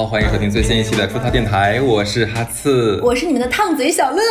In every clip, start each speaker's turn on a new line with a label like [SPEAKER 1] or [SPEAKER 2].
[SPEAKER 1] 好，欢迎收听最新一期的出逃电台，我是哈次，
[SPEAKER 2] 我是你们的烫嘴小乐。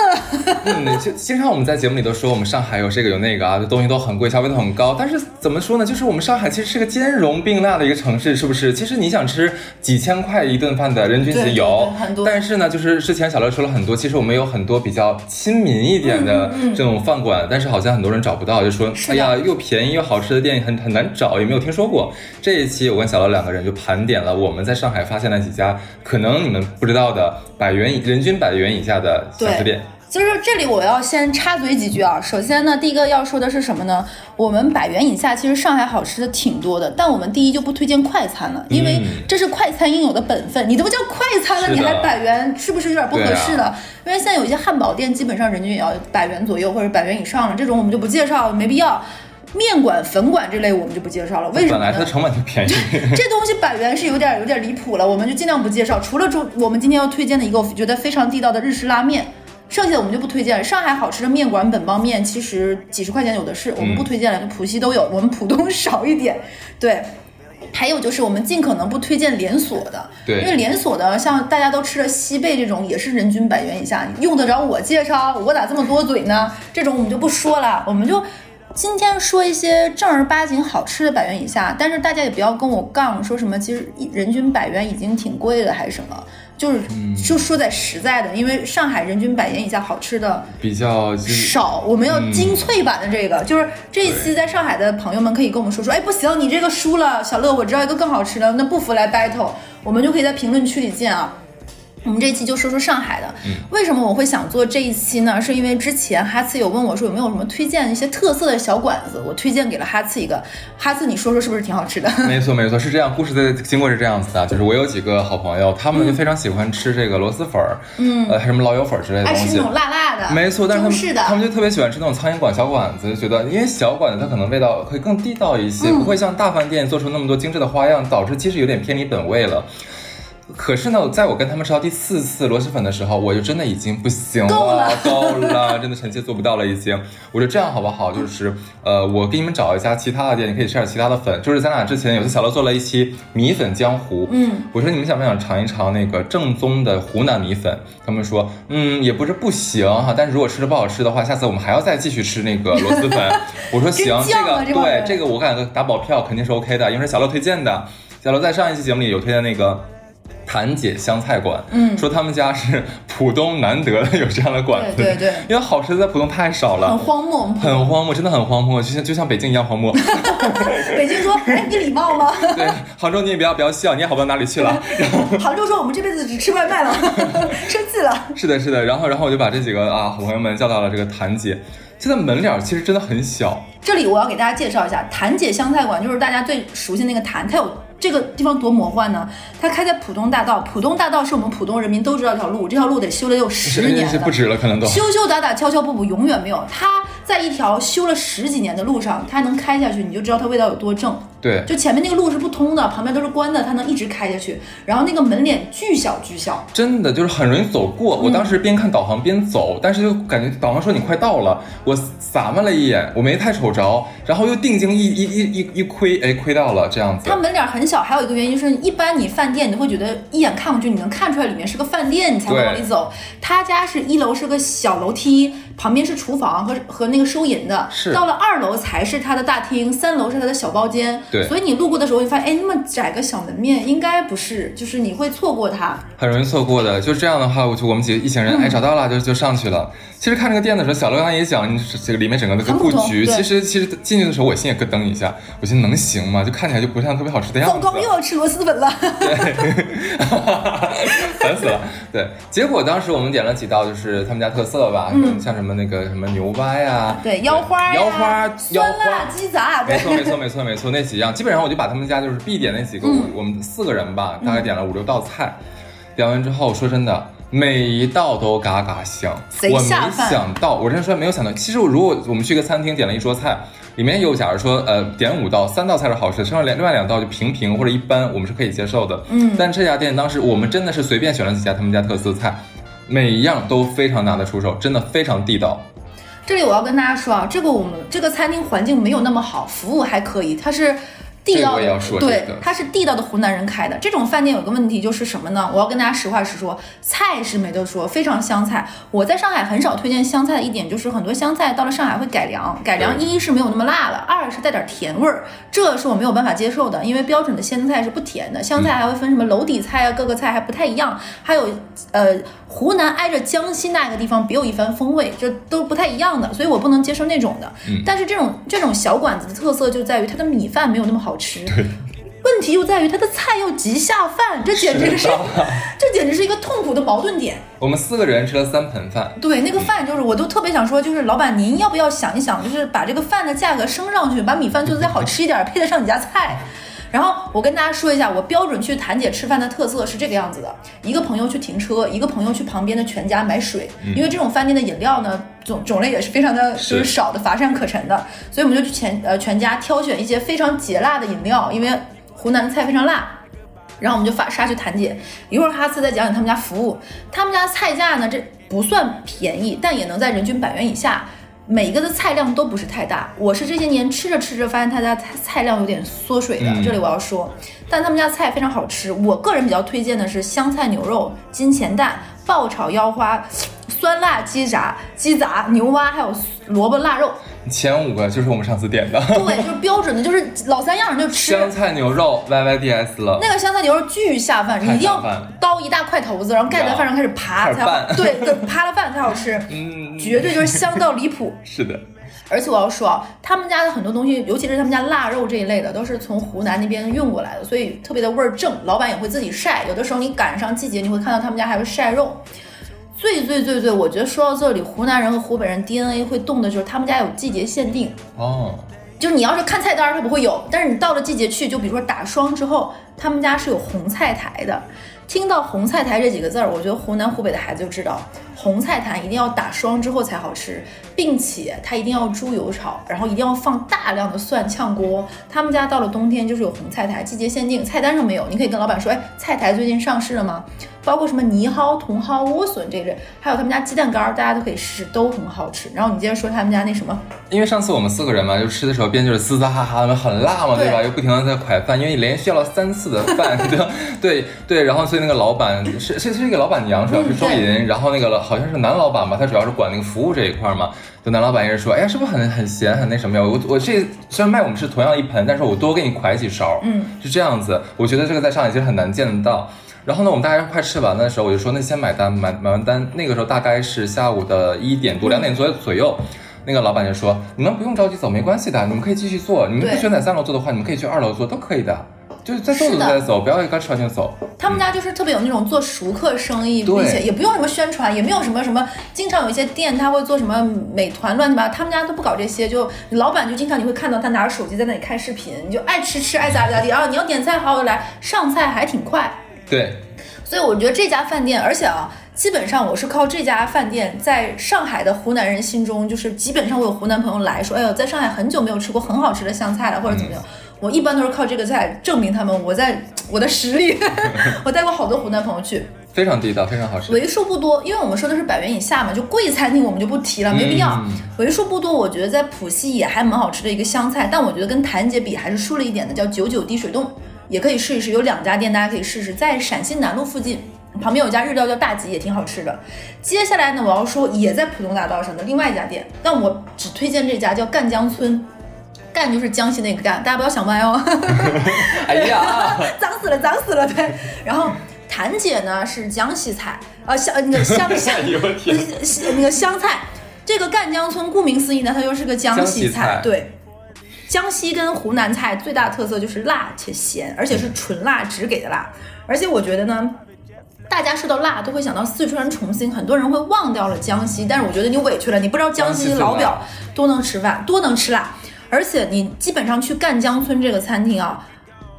[SPEAKER 1] 嗯，就经常我们在节目里都说我们上海有这个有那个啊，这东西都很贵，消费都很高。但是怎么说呢？就是我们上海其实是个兼容并纳的一个城市，是不是？其实你想吃几千块一顿饭的人均其实有
[SPEAKER 2] 很多，
[SPEAKER 1] 但是呢，就是之前小乐说了很多，其实我们有很多比较亲民一点的这种饭馆，但是好像很多人找不到，就说哎呀，又便宜又好吃的店很很难找，也没有听说过。这一期我跟小乐两个人就盘点了我们在上海发现了几家可能你们不知道的百元人均百元以下的小吃店。
[SPEAKER 2] 就是这里我要先插嘴几句啊。首先呢，第一个要说的是什么呢？我们百元以下其实上海好吃的挺多的，但我们第一就不推荐快餐了，因为这是快餐应有的本分。你都不叫快餐了，你还百元，是不是有点不合适了？因为现在有一些汉堡店基本上人均也要百元左右或者百元以上了，这种我们就不介绍，没必要。面馆、粉馆这类我们就不介绍了，为什么？
[SPEAKER 1] 本来它的成本就便宜，
[SPEAKER 2] 这东西百元是有点有点离谱了，我们就尽量不介绍。除了中，我们今天要推荐的一个我觉得非常地道的日式拉面，剩下的我们就不推荐了。上海好吃的面馆本帮面其实几十块钱有的是，我们不推荐了，就浦西都有，我们浦东少一点。对，还有就是我们尽可能不推荐连锁的，
[SPEAKER 1] 对，
[SPEAKER 2] 因为连锁的像大家都吃的西贝这种也是人均百元以下，用得着我介绍？我咋这么多嘴呢？这种我们就不说了，我们就。今天说一些正儿八经好吃的百元以下，但是大家也不要跟我杠，说什么其实人均百元已经挺贵了还是什么，就是就说在实在的，因为上海人均百元以下好吃的
[SPEAKER 1] 比较
[SPEAKER 2] 少，我们要精粹版的这个，就是这一期在上海的朋友们可以跟我们说说，哎不行，你这个输了，小乐我知道一个更好吃的，那不服来 battle，我们就可以在评论区里见啊。我们这一期就说说上海的，为什么我会想做这一期呢？是因为之前哈次有问我说有没有什么推荐一些特色的小馆子，我推荐给了哈次一个。哈次，你说说是不是挺好吃的？
[SPEAKER 1] 没错没错，是这样。故事的经过是这样子的，就是我有几个好朋友，他们就非常喜欢吃这个螺蛳粉儿，嗯，呃，什么老友粉之类的东西，爱
[SPEAKER 2] 吃那种辣辣的。
[SPEAKER 1] 没错，但是他们他们就特别喜欢吃那种苍蝇馆小馆子，就觉得因为小馆子它可能味道会更地道一些，不会像大饭店做出那么多精致的花样，导致其实有点偏离本味了。可是呢，在我跟他们吃到第四次螺蛳粉的时候，我就真的已经不行了，够了，真的臣妾做不到了，已经。我说这样好不好？就是，呃，我给你们找一家其他的店，你可以吃点其他的粉。就是咱俩之前有次小乐做了一期米粉江湖，嗯，我说你们想不想尝一尝那个正宗的湖南米粉？他们说，嗯，也不是不行哈，但是如果吃的不好吃的话，下次我们还要再继续吃那个螺蛳粉。我说行，这个对这个我感觉打保票肯定是 OK 的，因为是小乐推荐的。小乐在上一期节目里有推荐那个。谭姐湘菜馆，嗯，说他们家是浦东难得的有这样的馆子，
[SPEAKER 2] 对对，
[SPEAKER 1] 因为好吃的在浦东太少了，
[SPEAKER 2] 很荒漠，
[SPEAKER 1] 很荒漠，真的很荒漠，就像就像北京一样荒漠。
[SPEAKER 2] 北京说，哎，你礼貌吗？
[SPEAKER 1] 对，杭州你也不要不要笑，你也好不到哪里去了。
[SPEAKER 2] 杭州说，我们这辈子只吃外卖了，生气了。
[SPEAKER 1] 是的，是的，然后然后我就把这几个啊好朋友们叫到了这个谭姐，现在门脸其实真的很小。
[SPEAKER 2] 这里我要给大家介绍一下，谭姐湘菜馆就是大家最熟悉那个谭，它有。这个地方多魔幻呢！它开在浦东大道，浦东大道是我们浦东人民都知道一条路，这条路得修了有十年
[SPEAKER 1] 了，不止了，可能都
[SPEAKER 2] 修修打打，敲敲补补，永远没有。它在一条修了十几年的路上，它能开下去，你就知道它味道有多正。
[SPEAKER 1] 对，
[SPEAKER 2] 就前面那个路是不通的，旁边都是关的，它能一直开下去。然后那个门脸巨小巨小，
[SPEAKER 1] 真的就是很容易走过。我当时边看导航边走，但是就感觉导航说你快到了，我撒么了一眼，我没太瞅着，然后又定睛一一一一一窥，哎，窥到了这样子。
[SPEAKER 2] 它门脸很小，还有一个原因是，一般你饭店你会觉得一眼看过去，你能看出来里面是个饭店，你才会往里走。他家是一楼是个小楼梯，旁边是厨房和和那个收银的，
[SPEAKER 1] 是
[SPEAKER 2] 到了二楼才是他的大厅，三楼是他的小包间。
[SPEAKER 1] 对，
[SPEAKER 2] 所以你路过的时候，你发现，哎，那么窄个小门面，应该不是，就是你会错过它，
[SPEAKER 1] 很容易错过的。就这样的话，我就我们几个一行人，哎，找到了，就就上去了。其实看这个店的时候，小刘刚也讲，这个里面整个的个布局，其实其实进去的时候，我心也咯噔一下，我心能行吗？就看起来就不像特别好吃的样子。
[SPEAKER 2] 糟糕，又要吃螺蛳粉了，
[SPEAKER 1] 对，烦死了。对，结果当时我们点了几道，就是他们家特色吧，像什么那个什么牛蛙呀，
[SPEAKER 2] 对，腰花，
[SPEAKER 1] 腰花，
[SPEAKER 2] 酸辣鸡杂，
[SPEAKER 1] 没错没错没错没错，那几样基本上我就把他们家就是必点那几个，我们四个人吧，大概点了五六道菜，点完之后，说真的。每一道都嘎嘎香，我没想到，我真说没有想到。其实如果我们去一个餐厅点了一桌菜，里面有假如说呃点五道，三道菜是好吃，剩下两另外两道就平平或者一般，我们是可以接受的。嗯，但这家店当时我们真的是随便选了几家他们家特色菜，每一样都非常拿得出手，真的非常地道。
[SPEAKER 2] 这里我要跟大家说啊，这个我们这个餐厅环境没有那么好，服务还可以，它是。地道的对
[SPEAKER 1] 这个，
[SPEAKER 2] 它是地道的湖南人开的。这种饭店有个问题就是什么呢？我要跟大家实话实说，菜是没得说，非常香菜。我在上海很少推荐香菜的一点就是很多香菜到了上海会改良，改良一是没有那么辣了，二是带点甜味儿，这是我没有办法接受的，因为标准的鲜菜是不甜的，香菜还会分什么娄底菜啊，各个菜还不太一样，还有呃湖南挨着江西那个地方别有一番风味，就都不太一样的，所以我不能接受那种的。但是这种这种小馆子的特色就在于它的米饭没有那么好吃。问题又在于他的菜又极下饭，这简直是 这简直是一个痛苦的矛盾点。
[SPEAKER 1] 我们四个人吃了三盆饭，
[SPEAKER 2] 对，那个饭就是，我都特别想说，就是老板您要不要想一想，就是把这个饭的价格升上去，把米饭做的再好吃一点，配得上你家菜。然后我跟大家说一下，我标准去谭姐吃饭的特色是这个样子的：一个朋友去停车，一个朋友去旁边的全家买水，因为这种饭店的饮料呢种种类也是非常的就是
[SPEAKER 1] 是
[SPEAKER 2] 少的，乏善可陈的，所以我们就去全呃全家挑选一些非常解辣的饮料，因为湖南的菜非常辣。然后我们就发杀去谭姐，一会儿哈斯再讲讲他们家服务。他们家菜价呢，这不算便宜，但也能在人均百元以下。每一个的菜量都不是太大，我是这些年吃着吃着发现他家菜菜量有点缩水的，
[SPEAKER 1] 嗯
[SPEAKER 2] 这里我要说，但他们家菜非常好吃。我个人比较推荐的是香菜牛肉、金钱蛋、爆炒腰花、酸辣鸡杂、鸡杂、牛蛙，还有萝卜腊肉。
[SPEAKER 1] 前五个就是我们上次点的，
[SPEAKER 2] 对，就是标准的，就是老三样就吃。
[SPEAKER 1] 香菜牛肉 YYDS 了，
[SPEAKER 2] 那个香菜牛肉巨下饭，你一定要刀一大块头子，然后盖在饭上开始扒才对，扒了饭才好吃，
[SPEAKER 1] 嗯，
[SPEAKER 2] 绝对就是香到离谱。
[SPEAKER 1] 是的，
[SPEAKER 2] 而且我要说啊，他们家的很多东西，尤其是他们家腊肉这一类的，都是从湖南那边运过来的，所以特别的味儿正。老板也会自己晒，有的时候你赶上季节，你会看到他们家还会晒肉。最最最最，我觉得说到这里，湖南人和湖北人 DNA 会动的就是他们家有季节限定，
[SPEAKER 1] 哦，
[SPEAKER 2] 就是你要是看菜单儿，它不会有，但是你到了季节去，就比如说打霜之后，他们家是有红菜苔的。听到红菜苔这几个字儿，我觉得湖南湖北的孩子就知道，红菜苔一定要打霜之后才好吃，并且它一定要猪油炒，然后一定要放大量的蒜炝锅。他们家到了冬天就是有红菜苔，季节限定，菜单上没有，你可以跟老板说，哎，菜苔最近上市了吗？包括什么泥蒿、茼蒿、莴笋这类，还有他们家鸡蛋干儿，大家都可以试试，都很好吃。然后你接着说他们家那什么，
[SPEAKER 1] 因为上次我们四个人嘛，就吃的时候边就是嘶嘶哈哈的，很辣嘛，
[SPEAKER 2] 对
[SPEAKER 1] 对吧？又不停的在㧟饭，因为你连续要了三次的饭，对对对，然后所以那个老板是是是一个老板娘，主要是周莹，然后那个好像是男老板吧，他主要是管那个服务这一块嘛。就男老板也是说，哎呀，是不是很很咸，很那什么呀？我我这虽然卖我们是同样一盆，但是我多给你㧟几勺，
[SPEAKER 2] 嗯，
[SPEAKER 1] 是这样子。我觉得这个在上海其实很难见得到。然后呢，我们大家快吃完的时候，我就说那先买单，买买完单，那个时候大概是下午的一点多、两点左右左右。那个老板就说：“你们不用着急走，没关系的，你们可以继续做。你们不
[SPEAKER 2] 对
[SPEAKER 1] 选在三楼做的话，你们可以去二楼做，都可以的。就是再走
[SPEAKER 2] 是的。
[SPEAKER 1] 走不要刚吃完就走。
[SPEAKER 2] 他们家就是特别有那种做熟客生意，并且也不用什么宣传，也没有什么什么，经常有一些店他会做什么美团乱七八糟，他们家都不搞这些，就老板就经常你会看到他拿着手机在那里看视频，你就爱吃吃爱咋地咋地啊，你要点菜好就来，上菜还挺快，
[SPEAKER 1] 对，
[SPEAKER 2] 所以我觉得这家饭店，而且啊，基本上我是靠这家饭店在上海的湖南人心中，就是基本上我有湖南朋友来说，哎呦，在上海很久没有吃过很好吃的湘菜了，或者怎么样。我一般都是靠这个菜证明他们我在我的实力，我带过好多湖南朋友去，
[SPEAKER 1] 非常地道，非常好吃。
[SPEAKER 2] 为数不多，因为我们说的是百元以下嘛，就贵餐厅我们就不提了，没必要。
[SPEAKER 1] 嗯
[SPEAKER 2] 为数不多，我觉得在浦西也还蛮好吃的一个湘菜，但我觉得跟谭姐比还是输了一点的，叫九九滴水洞，也可以试一试。有两家店大家可以试试，在陕西南路附近。旁边有家日料叫大吉，也挺好吃的。接下来呢，我要说也在浦东大道上的另外一家店，但我只推荐这家叫赣江村，赣就是江西那个赣，大家不要想歪哦。
[SPEAKER 1] 哎呀，
[SPEAKER 2] 脏死了，脏死了，对。然后谭姐呢是江西菜，啊湘那个湘 湘那个湘菜。这个赣江村顾名思义呢，它就是个江
[SPEAKER 1] 江
[SPEAKER 2] 西
[SPEAKER 1] 西菜
[SPEAKER 2] 对。江西跟湖南菜最大的特色就是辣且咸，而且是纯辣只给的辣。而且我觉得呢，大家说到辣都会想到四川重庆，很多人会忘掉了江西，但是我觉得你委屈了，你不知道江西老表多能吃饭，多能吃辣。而且你基本上去赣江村这个餐厅啊，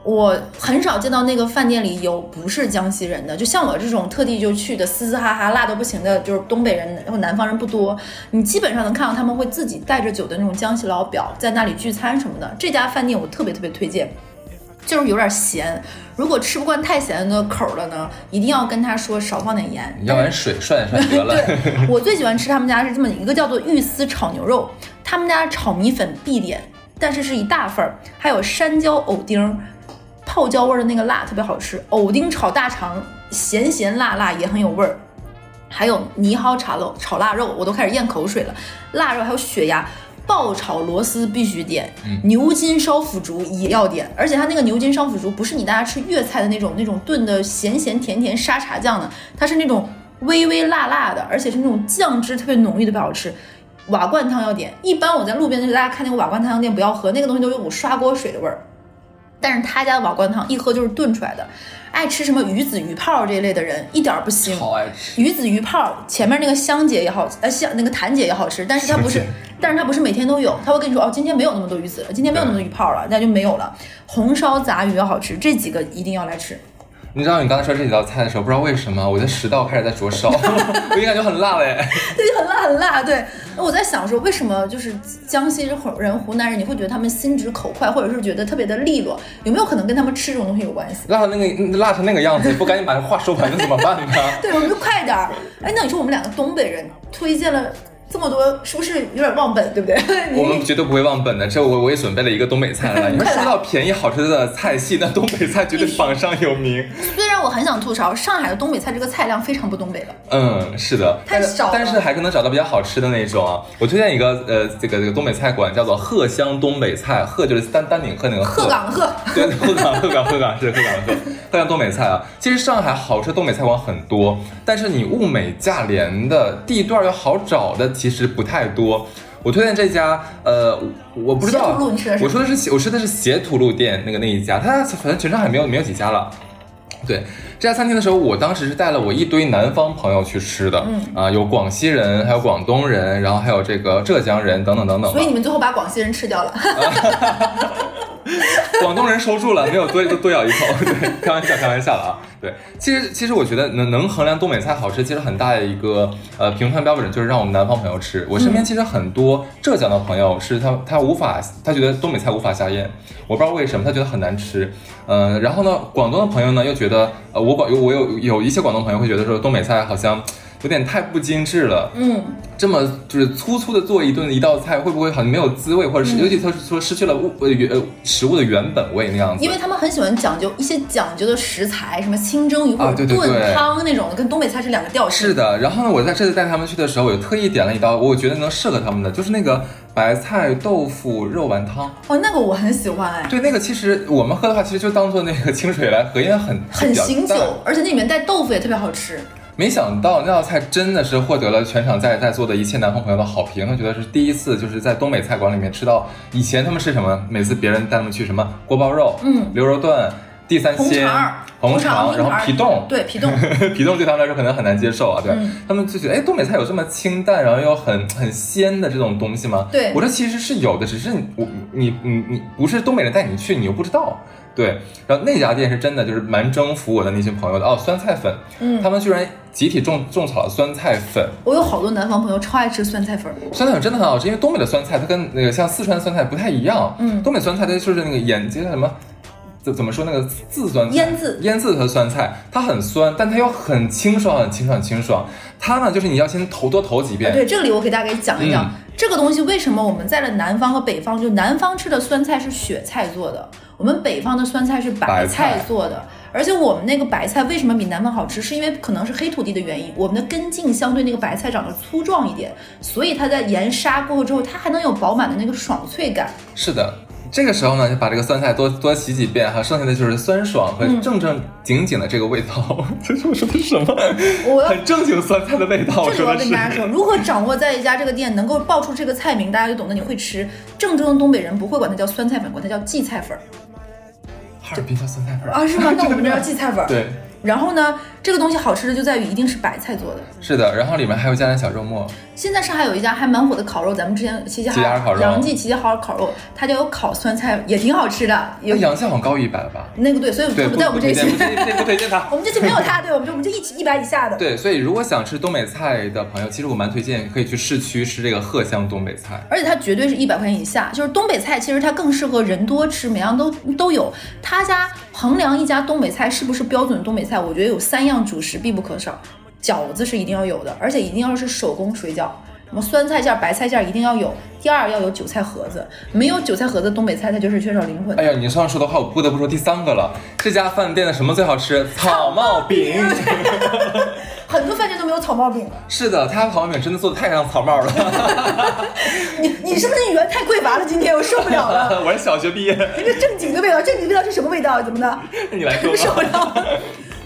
[SPEAKER 2] 我很少见到那个饭店里有不是江西人的，就像我这种特地就去的嘶嘶哈哈辣的不行的，就是东北人或南方人不多。你基本上能看到他们会自己带着酒的那种江西老表在那里聚餐什么的。这家饭店我特别特别推荐。就是有点咸，如果吃不惯太咸的口儿了呢，一定要跟他说少放点盐。
[SPEAKER 1] 要不然水涮一涮得了。
[SPEAKER 2] 对，我最喜欢吃他们家是这么一个叫做玉丝炒牛肉，他们家炒米粉必点，但是是一大份儿，还有山椒藕丁，泡椒味儿的那个辣特别好吃，藕丁炒大肠，咸咸辣辣也很有味儿。还有泥蒿炒肉炒腊肉，我都开始咽口水了。腊肉还有血鸭，爆炒螺丝必须点，牛筋烧腐竹也要点。而且它那个牛筋烧腐竹不是你大家吃粤菜的那种那种炖的咸咸甜甜沙茶酱的，它是那种微微辣辣的，而且是那种酱汁特别浓郁的，特别好吃。瓦罐汤要点，一般我在路边大家看那个瓦罐汤店不要喝，那个东西都有股刷锅水的味儿。但是他家的瓦罐汤一喝就是炖出来的。爱吃什么鱼子鱼泡这一类的人一点儿不腥。
[SPEAKER 1] 好爱吃
[SPEAKER 2] 鱼子鱼泡，前面那个香姐也好，呃香那个谭姐也好吃，但是它不 是，但是它不是每天都有，他会跟你说哦，今天没有那么多鱼子了，今天没有那么多鱼泡了，那就没有了。红烧杂鱼也好吃，这几个一定要来吃。
[SPEAKER 1] 你知道你刚才说这几道菜的时候，不知道为什么我的食道开始在灼烧，我就感觉很辣嘞。
[SPEAKER 2] 对，很辣很辣。对，我在想说，为什么就是江西人、湖南人，你会觉得他们心直口快，或者是觉得特别的利落？有没有可能跟他们吃这种东西有关系？
[SPEAKER 1] 辣成那个辣成那个样子，不赶紧把这话说完，那怎么办呢？
[SPEAKER 2] 对，我们就快点儿。哎，那你说我们两个东北人推荐了这么多，是不是有点忘本，对不对？
[SPEAKER 1] 我们绝对不会忘本的。这我我也准备了一个东北菜了。你们说到便宜好吃的菜系，那东北菜绝对 榜上有名。
[SPEAKER 2] 虽然我很想吐槽，上海的东北菜这个菜量非常不东北了。
[SPEAKER 1] 嗯，是的，
[SPEAKER 2] 太少了
[SPEAKER 1] 但是还是能找到比较好吃的那种啊。我推荐一个呃，这个这个东北菜馆叫做鹤香东北菜，鹤就是丹丹顶鹤那个
[SPEAKER 2] 鹤岗鹤，
[SPEAKER 1] 对，鹤岗鹤岗鹤岗是鹤岗鹤，鹤岗东北菜啊。其实上海好吃的东北菜馆很多，但是你物美价廉的地段又好找的其实不太多。我推荐这家，呃，我不知道
[SPEAKER 2] 路你吃的，是
[SPEAKER 1] 我说的是我吃的是斜土路店那个那一家，它好像全上海没有没有几家了。对这家餐厅的时候，我当时是带了我一堆南方朋友去吃的，嗯啊，有广西人，还有广东人，然后还有这个浙江人等等等等。
[SPEAKER 2] 所以你们最后把广西人吃掉了。
[SPEAKER 1] 广东人收住了，没有多多咬一口。对，开玩笑，开玩笑了啊。对，其实其实我觉得能能衡量东北菜好吃，其实很大的一个呃评判标准就是让我们南方朋友吃。我身边其实很多浙江的朋友是他他无法他觉得东北菜无法下咽，我不知道为什么他觉得很难吃。嗯、然后呢，广东的朋友呢又觉得呃我广我有有一些广东朋友会觉得说东北菜好像有点太不精致了。
[SPEAKER 2] 嗯，
[SPEAKER 1] 这么就是粗粗的做一顿一道菜，会不会好像没有滋味，或者是、尤其他是说失去了物呃原呃食物的原本味那样子？
[SPEAKER 2] 因为他们很喜欢讲究一些讲究的食材，什么清蒸鱼或
[SPEAKER 1] 啊
[SPEAKER 2] 者炖汤那种的，跟东北菜是两个调式。
[SPEAKER 1] 是的，然后呢，我在这次带他们去的时候，我就特意点了一道我觉得能适合他们的，就是那个白菜豆腐肉丸汤。
[SPEAKER 2] 哦，那个我很喜欢哎，
[SPEAKER 1] 对，那个其实我们喝的话，其实就当做那个清水来喝，因为很
[SPEAKER 2] 很醒酒，而且那里面带豆腐也特别好吃。
[SPEAKER 1] 没想到那道菜真的是获得了全场在在座的一切南方朋友的好评，他觉得是第一次就是在东北菜馆里面吃到，以前他们吃什么？每次别人带他们去什么锅包肉、
[SPEAKER 2] 嗯
[SPEAKER 1] 牛肉炖、地三
[SPEAKER 2] 红
[SPEAKER 1] 鲜
[SPEAKER 2] 肠、
[SPEAKER 1] 红
[SPEAKER 2] 肠
[SPEAKER 1] 肠，然后皮冻，
[SPEAKER 2] 对皮冻，
[SPEAKER 1] 皮冻对他们来说可能很难接受啊，对、
[SPEAKER 2] 嗯
[SPEAKER 1] 他们就觉得，哎，东北菜有这么清淡，然后又很很鲜的这种东西吗？
[SPEAKER 2] 对
[SPEAKER 1] 我说其实是有的，只是你我你你你不是东北人带你去，你又不知道。对，然后那家店是真的就是蛮征服我的那些朋友的哦，酸菜粉，
[SPEAKER 2] 嗯
[SPEAKER 1] 他们居然集体种种草了酸菜粉，
[SPEAKER 2] 我有好多南方朋友超爱吃酸菜粉。
[SPEAKER 1] 酸菜粉真的很好吃，因为东北的酸菜它跟那个像四川的酸菜不太一样，
[SPEAKER 2] 嗯
[SPEAKER 1] 东北酸菜它就是那个眼睛叫什么？怎怎么说那个字酸菜？
[SPEAKER 2] 腌渍
[SPEAKER 1] 腌制的酸菜，它很酸，但它又很清爽，很清爽，很清爽。它呢，就是你要先投多投几遍。
[SPEAKER 2] 啊，对，这里我给大家给讲一讲、
[SPEAKER 1] 嗯
[SPEAKER 2] 这个东西为什么我们在了南方和北方，就南方吃的酸菜是雪菜做的，我们北方的酸菜是白
[SPEAKER 1] 白
[SPEAKER 2] 菜
[SPEAKER 1] 菜
[SPEAKER 2] 做的。而且我们那个白菜为什么比南方好吃，是因为可能是黑土地的原因，我们的根茎相对那个白菜长得粗壮一点，所以它在盐杀过后之后，它还能有饱满的那个爽脆感。
[SPEAKER 1] 是的，这个时候呢，就把这个酸菜多多洗几遍，哈，剩下的就是酸爽和
[SPEAKER 2] 嗯
[SPEAKER 1] 正正经经的这个味道。这是我说的是什么？
[SPEAKER 2] 我
[SPEAKER 1] 很正经酸菜的味道。
[SPEAKER 2] 这里我要。跟大家说，如何掌握在一家这个店能够报出这个菜名，大家就懂得你会吃。正宗的东北人不会管它叫酸菜粉，管它叫荠菜粉儿
[SPEAKER 1] 哈尔滨叫酸菜粉
[SPEAKER 2] 啊，是吗？那我们这叫荠菜粉。
[SPEAKER 1] 对，
[SPEAKER 2] 然后呢，这个东西好吃的就在于一定是白菜做的。
[SPEAKER 1] 是的，然后里面还有加点小肉末。
[SPEAKER 2] 现在上海有一家还蛮火的烤肉，咱们之前齐齐哈
[SPEAKER 1] 尔烤肉
[SPEAKER 2] 杨记齐齐哈尔烤肉，它家有烤酸菜，也挺好吃的。有
[SPEAKER 1] 那洋气好像高于一百了吧？
[SPEAKER 2] 那个对，所以
[SPEAKER 1] 对，
[SPEAKER 2] 它不在我们这一期
[SPEAKER 1] 不，推荐，不推荐它。
[SPEAKER 2] 我们这期没有它，对，我们就我们就一起一百以下的。
[SPEAKER 1] 对，所以如果想吃东北菜的朋友，其实我蛮推荐可以去市区吃这个鹤香东北菜。
[SPEAKER 2] 而且它绝对是一百块钱以下，就是东北菜，其实它更适合人多吃，每样都都有。他家衡量一家东北菜是不是标准东北菜，我觉得有三样主食必不可少，饺子是一定要有的，而且一定要是手工水饺。什么酸菜馅儿、白菜馅儿一定要有。第二要有韭菜盒子，没有韭菜盒子，东北菜它就是缺少灵魂。
[SPEAKER 1] 哎呀，你这样说的话，我不得不说第三个了。这家饭店的什么最好吃？草帽饼。
[SPEAKER 2] 很多饭店都没有草帽饼。
[SPEAKER 1] 是的，他草帽饼真的做的太像草帽了。
[SPEAKER 2] 你你是不是语言太匮乏了？今天我受不了了。
[SPEAKER 1] 我是小学毕业。
[SPEAKER 2] 一个正经的味道，正经的味道是什么味道？怎么的？
[SPEAKER 1] 你来说。
[SPEAKER 2] 受不了。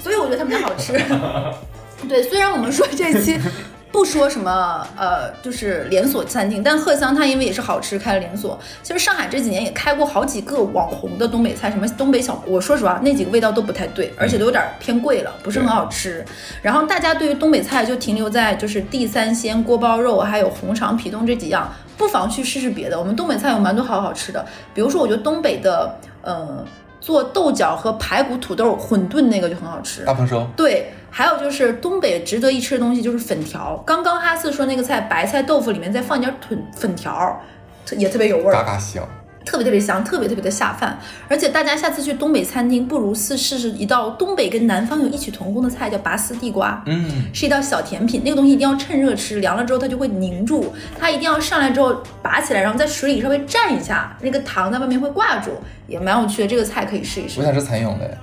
[SPEAKER 2] 所以我觉得他们家好吃。对，虽然我们说这期。不说什么呃，就是连锁餐厅，但鹤香它因为也是好吃，开了连锁。其实上海这几年也开过好几个网红的东北菜，什么东北小，我说实话那几个味道都不太对，而且都有点偏贵了，不是很好吃。然后大家对于东北菜就停留在就是地三鲜、锅包肉，还有红肠、皮冻这几样，不妨去试试别的。我们东北菜有蛮多好好吃的，比如说我觉得东北的呃做豆角和排骨土豆混炖那个就很好吃。
[SPEAKER 1] 大丰收。
[SPEAKER 2] 对。还有就是东北值得一吃的东西就是粉条。刚刚哈四说那个菜白菜豆腐里面再放点粉粉条，也特别有味儿，
[SPEAKER 1] 嘎嘎香，
[SPEAKER 2] 特别特别香，特别特别的下饭。而且大家下次去东北餐厅，不如试试一道东北跟南方有异曲同工的菜，叫拔丝地瓜。
[SPEAKER 1] 嗯，
[SPEAKER 2] 是一道小甜品，那个东西一定要趁热吃，凉了之后它就会凝住。它一定要上来之后拔起来，然后在水里稍微蘸一下，那个糖在外面会挂住。也蛮有趣的，这个菜可以试一试。
[SPEAKER 1] 我想吃蚕蛹的，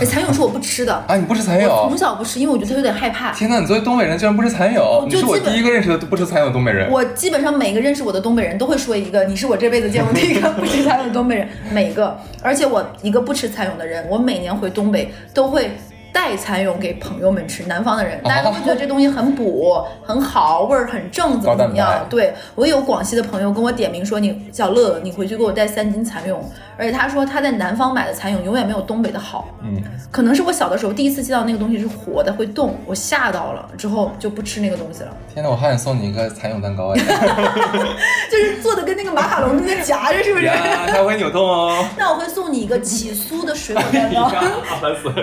[SPEAKER 2] 哎，蚕蛹是我不吃的
[SPEAKER 1] 啊！你不吃蚕蛹？
[SPEAKER 2] 从小不吃，因为我觉得它有点害怕。
[SPEAKER 1] 天哪，你作为东北人居然不吃蚕蛹？你是我第一个认识的不吃蚕蛹的东北人。
[SPEAKER 2] 我基本上每个认识我的东北人都会说一个，你是我这辈子见过第一个不吃蚕蛹的东北人。每个，而且我一个不吃蚕蛹的人，我每年回东北都会。带蚕蛹给朋友们吃，南方的人大家都会觉得这东西很补、很好，味儿很正，怎么怎么样？对我有广西的朋友跟我点名说，你小乐，你回去给我带三斤蚕蛹。而且他说他在南方买的蚕蛹永远没有东北的好。
[SPEAKER 1] 嗯，
[SPEAKER 2] 可能是我小的时候第一次见到那个东西是活的，会动，我吓到了，之后就不吃那个东西了。
[SPEAKER 1] 天哪，我还想送你一个蚕蛹蛋糕哎！
[SPEAKER 2] 就是做的跟那个马卡龙中间夹着，是不是？
[SPEAKER 1] 它会扭动哦。
[SPEAKER 2] 那我会送你一个起酥的水果蛋糕。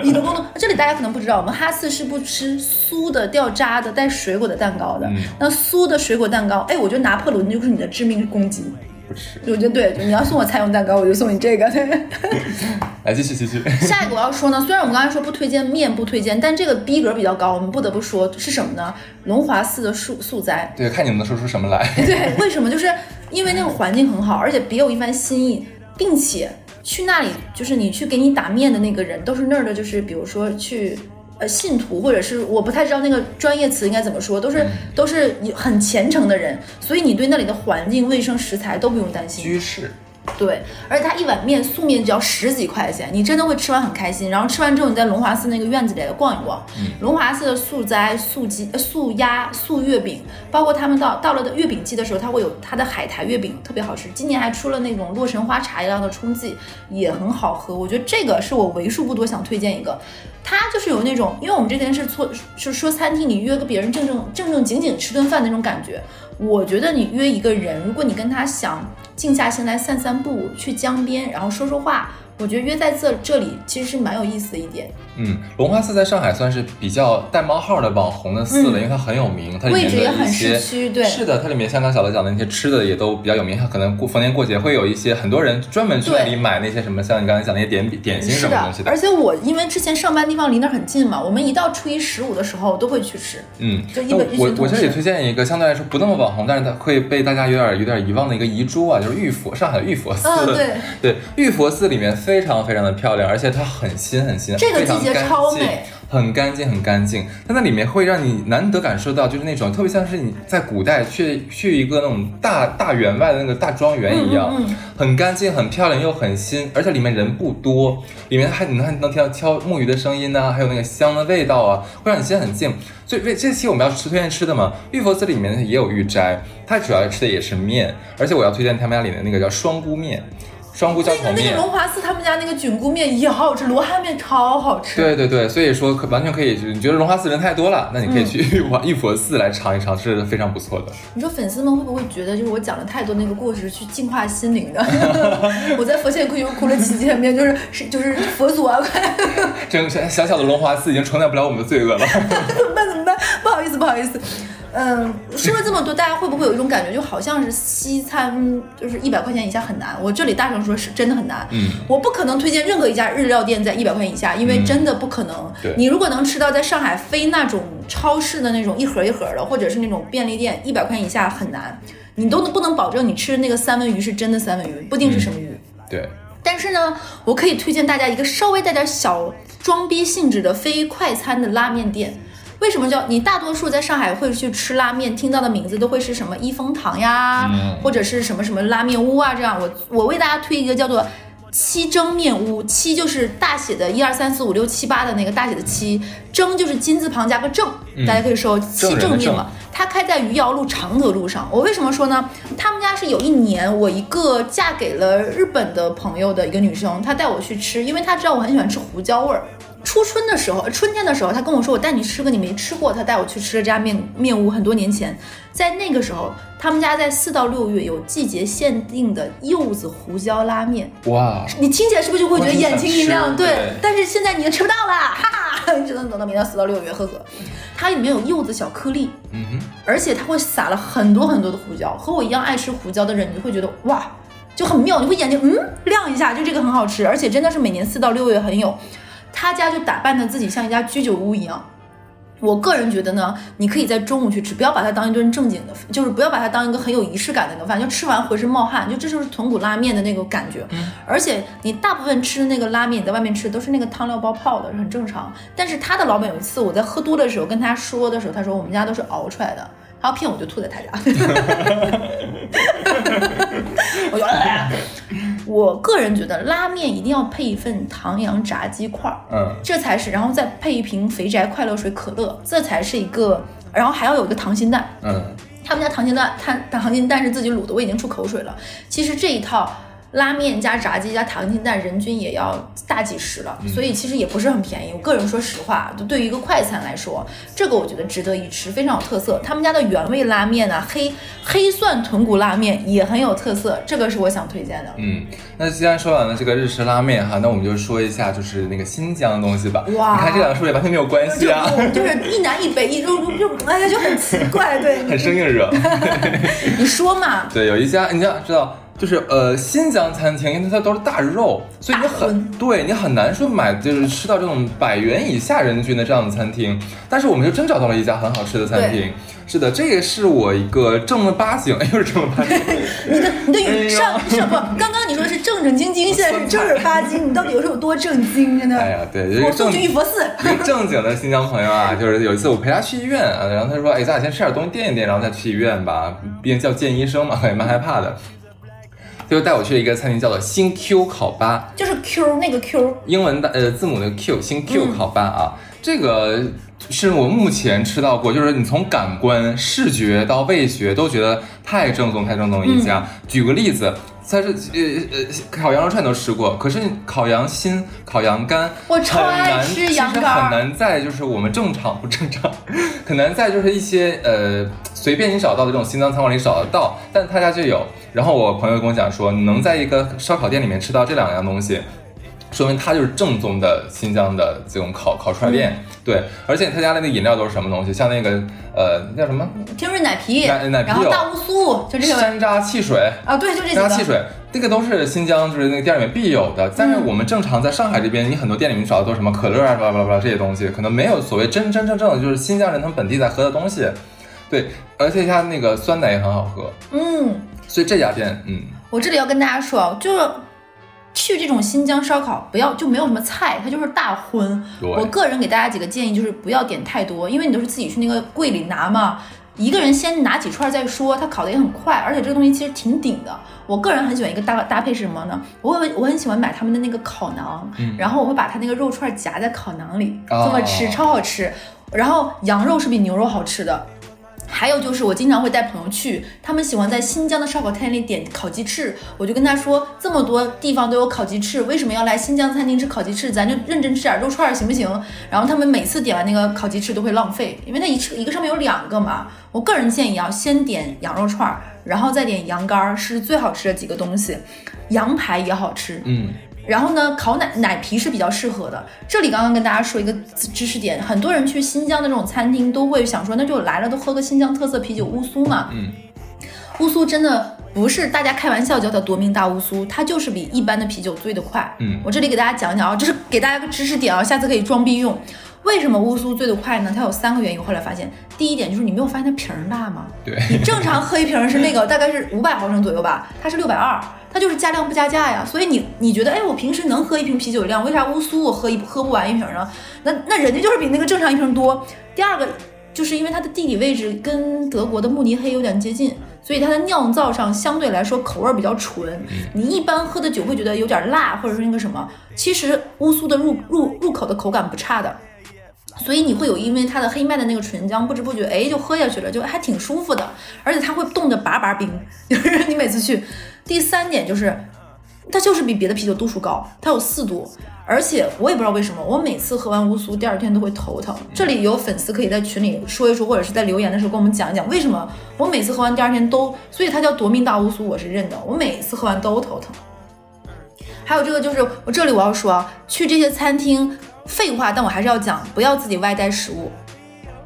[SPEAKER 2] 你的功能，这里大家可能不知道，我们哈四是不吃酥的、掉渣的、带水果的蛋糕的。那酥的水果蛋糕，哎，我觉得拿破仑就是你的致命攻击。
[SPEAKER 1] 不吃，
[SPEAKER 2] 我觉得对，你要送我菜用蛋糕，我就送你这个。
[SPEAKER 1] 来继续继续。
[SPEAKER 2] 下一个我要说呢，虽然我们刚才说不推荐面，不推荐，但这个逼格比较高，我们不得不说是什么呢？龙华寺的素素斋。
[SPEAKER 1] 对，看你们能说出什么来。
[SPEAKER 2] 对，为什么？就是因为那个环境很好，而且别有一番心意，并且去那里就是你去给你打面的那个人都是那儿的，就是比如说去。呃，信徒或者是我不太知道那个专业词应该怎么说，都是都是很虔诚的人，所以你对那里的环境、卫生、食材都不用担心。
[SPEAKER 1] 居士。
[SPEAKER 2] 对，而且它一碗面素面只要十几块钱，你真的会吃完很开心。然后吃完之后，你在龙华寺那个院子里逛一逛。龙华寺的素斋、素鸡、素鸭、素月饼，包括他们到到了的月饼季的时候，它会有它的海苔月饼，特别好吃。今年还出了那种洛神花茶一样的冲剂，也很好喝。我觉得这个是我为数不多想推荐一个。它就是有那种，因为我们之前是错，是说餐厅里约个别人正正正正经经吃顿饭那种感觉。我觉得你约一个人，如果你跟他想静下心来散散步，去江边，然后说说话。我觉得约在这这里其实是蛮有意思的一点。
[SPEAKER 1] 嗯，龙华寺在上海算是比较带冒号的网红的寺了，因为它很有名，它里面的一些是的，它里面像刚小乐讲的那些吃的也都比较有名，它可能过逢年过节会有一些很多人专门去那里买那些什么，像你刚才讲那些点点心什么东西
[SPEAKER 2] 的。而且我因为之前上班地方离那很近嘛，我们一到初一十五的时候都会去吃。
[SPEAKER 1] 嗯，
[SPEAKER 2] 就一本
[SPEAKER 1] 我我这里推荐一个相对来说不那么网红，但是它会被大家有点有点遗忘的一个遗珠啊，就是玉佛，上海的玉佛寺。
[SPEAKER 2] 对
[SPEAKER 1] 对，玉佛寺里面非常。非常的漂亮，而且它很新很新，
[SPEAKER 2] 这个季节超美，
[SPEAKER 1] 很干净很干净。它那里面会让你难得感受到，就是那种特别像是你在古代去去一个那种大大员外的那个大庄园一样，很干净很漂亮又很新，而且里面人不多，里面还你还能听到敲木鱼的声音呢，还有那个香的味道啊，会让你心很静。所以这期我们要吃推荐吃的嘛，玉佛寺里面也有玉斋，它主要吃的也是面，而且我要推荐他们家里的那个叫双菇面。双菇浇头面，
[SPEAKER 2] 那个龙华寺他们家那个菌菇面也好好吃，罗汉面超好吃。
[SPEAKER 1] 对对对，所以说可完全可以，你觉得龙华寺人太多了，那你可以去 玉玉佛寺来尝一尝，是非常不错的。
[SPEAKER 2] 你说粉丝们会不会觉得，就是我讲了太多那个故事去净化心灵的？我在佛前哭又哭了几千遍，就是是就是佛祖啊，快！
[SPEAKER 1] 这小小的龙华寺已经承载不了我们的罪恶了。
[SPEAKER 2] 怎么办？怎么办？不好意思，不好意思。嗯，说了这么多，大家会不会有一种感觉，就好像是西餐就是一百块钱以下很难？我这里大声说，是真的很难。
[SPEAKER 1] 嗯，
[SPEAKER 2] 我不可能推荐任何一家日料店在一百块钱以下，因为真的不可能。
[SPEAKER 1] 对
[SPEAKER 2] 你如果能吃到在上海非那种超市的那种一盒一盒的，或者是那种便利店，一百块钱以下很难，你都能不能保证你吃的那个三文鱼是真的三文鱼，不定是什么鱼。
[SPEAKER 1] 对，
[SPEAKER 2] 但是呢，我可以推荐大家一个稍微带点小装逼性质的非快餐的拉面店。为什么叫你大多数在上海会去吃拉面，听到的名字都会是什么一风堂呀，
[SPEAKER 1] 嗯
[SPEAKER 2] 或者是什么什么拉面屋啊这样。我我为大家推一个叫做七蒸面屋，七就是大写的一二三四五六七八的那个大写的七，蒸就是金字旁加个正，大家可以说七
[SPEAKER 1] 正
[SPEAKER 2] 面嘛。它开在余姚路常德路上。我为什么说呢？他们家是有一年，我一个嫁给了日本的朋友的一个女生，她带我去吃，因为她知道我很喜欢吃胡椒味儿。初春的时候，春天的时候，他跟我说：“我带你吃个你没吃过。”他带我去吃了这家面面屋，很多年前，在那个时候，他们家在四到六月有季节限定的柚子胡椒拉面。
[SPEAKER 1] 哇，
[SPEAKER 2] 你听起来是不是就会觉得眼睛一亮？对但是现在你也吃不到了，哈哈，你只能等到明年四到六月，呵呵。它里面有柚子小颗粒，
[SPEAKER 1] 嗯哼，
[SPEAKER 2] 而且它会撒了很多很多的胡椒。和我一样爱吃胡椒的人，你就会觉得哇，就很妙，你会眼睛嗯亮一下，就这个很好吃，而且真的是每年四到六月很有。他家就打扮的自己像一家居酒屋一样。我个人觉得呢，你可以在中午去吃，不要把它当一顿正经的，就是不要把它当一个很有仪式感的一个饭，就吃完浑身冒汗，就这就是豚骨拉面的那个感觉。而且你大部分吃的那个拉面，你在外面吃都是那个汤料包泡的，很正常。但是他的老板有一次我在喝多的时候跟他说的时候，他说我们家都是熬出来的，他要骗我就吐在他家。我就、哎，我个人觉得拉面一定要配一份唐扬炸鸡块儿。
[SPEAKER 1] 嗯，
[SPEAKER 2] 这才是，然后再配一瓶肥宅快乐水可乐，这才是一个，然后还要有一个溏心蛋，
[SPEAKER 1] 嗯，
[SPEAKER 2] 他们家溏心蛋，他溏心蛋是自己卤的，我已经出口水了。其实这一套拉面加炸鸡加溏心蛋，人均也要大几十了，所以其实也不是很便宜。我个人说实话，就对于一个快餐来说，这个我觉得值得一吃，非常有特色。他们家的原味拉面啊，黑黑蒜豚骨拉面也很有特色，这个是我想推荐的。
[SPEAKER 1] 嗯，那既然说完了这个日式拉面哈，那我们就说一下就是那个新疆的东西吧。
[SPEAKER 2] 哇
[SPEAKER 1] 你看这两个是不是也完全没有关系
[SPEAKER 2] 就
[SPEAKER 1] 啊？
[SPEAKER 2] 就是一南一北，一就就就哎呀就很奇怪，对，
[SPEAKER 1] 很生硬热。
[SPEAKER 2] 你说嘛，
[SPEAKER 1] 对，有一家你要知道，就是呃新疆餐厅，因为它都是大肉，所以你很对你很难说买就是吃到这种百元以下人均的这样的餐厅。但是我们就真找到了一家很好吃的餐厅。是的，这个是我一个正儿八经，哎，又是正儿八经。
[SPEAKER 2] 你的你的语上上不，刚刚你说的是正正经经，现在是正儿八经，你到底有时候有多正经？真的，
[SPEAKER 1] 哎呀，对，正
[SPEAKER 2] 我送去玉佛寺。
[SPEAKER 1] 一个正经的新疆朋友啊，就是有一次我陪他去医院啊，然后他说，哎，咱俩先吃点东西垫一垫，然后再去医院吧，毕竟叫见医生嘛，也蛮害怕的。他就带我去了一个餐厅，叫做新 Q 烤吧，
[SPEAKER 2] 就是 Q 那个 Q，
[SPEAKER 1] 英文的呃字母的 Q，新 Q
[SPEAKER 2] 嗯
[SPEAKER 1] 烤吧啊，这个是我目前吃到过，就是你从感官、视觉到味觉都觉得太正宗、太正宗的一家。举个例子。它是呃呃烤羊肉串都吃过，可是烤羊心、烤羊肝，
[SPEAKER 2] 我超爱吃羊肝
[SPEAKER 1] 其实很难在就是我们正常不正常，很难在就是一些呃随便你找到的这种新疆餐馆里找得到，但他家就有。然后我朋友跟我讲说，你能在一个烧烤店里面吃到这两样东西，说明它就是正宗的新疆的这种烤烤串店。对，而且他家的那个饮料都是什么东西？像那个呃那叫什么
[SPEAKER 2] 天润奶皮，
[SPEAKER 1] 奶奶皮
[SPEAKER 2] 然后
[SPEAKER 1] 有
[SPEAKER 2] 大乌苏，就这个
[SPEAKER 1] 山楂汽水。
[SPEAKER 2] 啊，对，就这几个。
[SPEAKER 1] 山楂汽水，这个都是新疆就是那个店里面必有的。但是我们正常在上海这边，你很多店里面找的都是什么可乐啊、巴拉巴拉巴拉这些东西，可能没有所谓真真正正的就是新疆人他们本地在喝的东西。对，而且它那个酸奶也很好喝，
[SPEAKER 2] 嗯，
[SPEAKER 1] 所以这家店，嗯，
[SPEAKER 2] 我这里要跟大家说啊，就是去这种新疆烧烤，不要就没有什么菜，它就是大荤。我个人给大家几个建议，就是不要点太多，因为你都是自己去那个柜里拿嘛。一个人先拿几串再说，它烤的也很快，而且这个东西其实挺顶的。我个人很喜欢一个搭搭配是什么呢？我很我很喜欢买他们的那个烤馕，然后我会把它那个肉串夹在烤馕里，
[SPEAKER 1] 哦
[SPEAKER 2] 这么吃超好吃。然后羊肉是比牛肉好吃的。还有就是，我经常会带朋友去，他们喜欢在新疆的烧烤摊里点烤鸡翅，我就跟他说，这么多地方都有烤鸡翅，为什么要来新疆餐厅吃烤鸡翅？咱就认真吃点肉串儿行不行？然后他们每次点完那个烤鸡翅都会浪费，因为那一翅一个上面有两个嘛。我个人建议啊，先点羊肉串儿，然后再点羊肝儿，是最好吃的几个东西。羊排也好吃，
[SPEAKER 1] 嗯，
[SPEAKER 2] 然后呢，烤奶奶皮是比较适合的。这里刚刚跟大家说一个知识点，很多人去新疆的这种餐厅都会想说，那就来了都喝个新疆特色啤酒乌苏嘛。
[SPEAKER 1] 嗯，
[SPEAKER 2] 乌苏真的不是大家开玩笑叫它夺命大乌苏，它就是比一般的啤酒醉得快。
[SPEAKER 1] 嗯
[SPEAKER 2] 我这里给大家讲讲啊，这是给大家个知识点啊，下次可以装逼用。为什么乌苏醉得快呢？它有三个原因。后来发现，第一点就是你没有发现它瓶儿大吗？
[SPEAKER 1] 对，
[SPEAKER 2] 你正常喝一瓶是那个 大概是五百毫升左右吧，它是六百二，它就是加量不加价呀。所以你你觉得，哎，我平时能喝一瓶啤酒量，为啥乌苏我喝一喝不完一瓶呢？那那人家就是比那个正常一瓶多。第二个就是因为它的地理位置跟德国的慕尼黑有点接近，所以它的酿造上相对来说口味儿比较纯。你一般喝的酒会觉得有点辣，或者是那个什么，其实乌苏的入入入口的口感不差的。所以你会有因为它的黑麦的那个醇浆，不知不觉哎就喝下去了，就还挺舒服的，而且它会冻得拔拔冰，就是你每次去。第三点就是，它就是比别的啤酒度数高，它有四度，而且我也不知道为什么，我每次喝完乌苏第二天都会头疼。这里有粉丝可以在群里说一说，或者是在留言的时候跟我们讲一讲为什么我每次喝完第二天都，所以它叫夺命大乌苏，我是认的，我每次喝完都头疼。还有这个就是我这里我要说啊，去这些餐厅，废话，但我还是要讲，不要自己外带食物，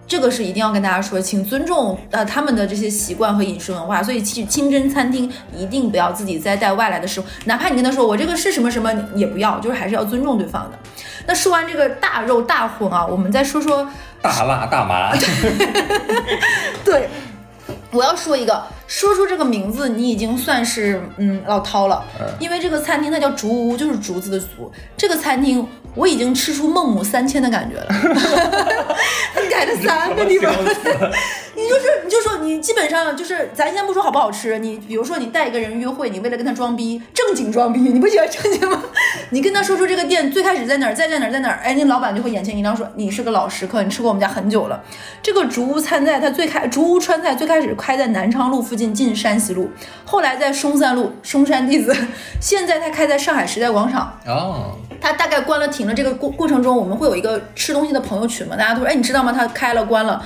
[SPEAKER 2] 这个是一定要跟大家说，请尊重呃他们的这些习惯和饮食文化。所以去清真餐厅一定不要自己再带外来的食物，哪怕你跟他说我这个是什么什么，也不要，就是还是要尊重对方的。那说完这个大肉大荤啊，我们再说说
[SPEAKER 1] 大辣大麻，
[SPEAKER 2] 对，我要说一个，说出这个名字，你已经算是嗯老饕了，因为这个餐厅它叫竹屋，就是竹子的竹。这个餐厅我已经吃出孟母三迁的感觉了，他改了三个地方。你就是你就说你基本上就是，咱先不说好不好吃，你比如说你带一个人约会，你为了跟他装逼，正经装逼，你不喜欢正经吗？你跟他说出这个店最开始在哪儿，在在哪儿，在哪儿，哎，那老板就会眼前一亮，说你是个老食客，你吃过我们家很久了。这个竹屋餐菜，它最开竹屋川菜最开始开在南昌路附近，进山西路，后来在松山路松山弟子，现在他开在上海时代广场。
[SPEAKER 1] 哦，
[SPEAKER 2] 它大概关了停了这个过过程中，我们会有一个吃东西的朋友群嘛，大家都说，哎，你知道吗？他开了关了。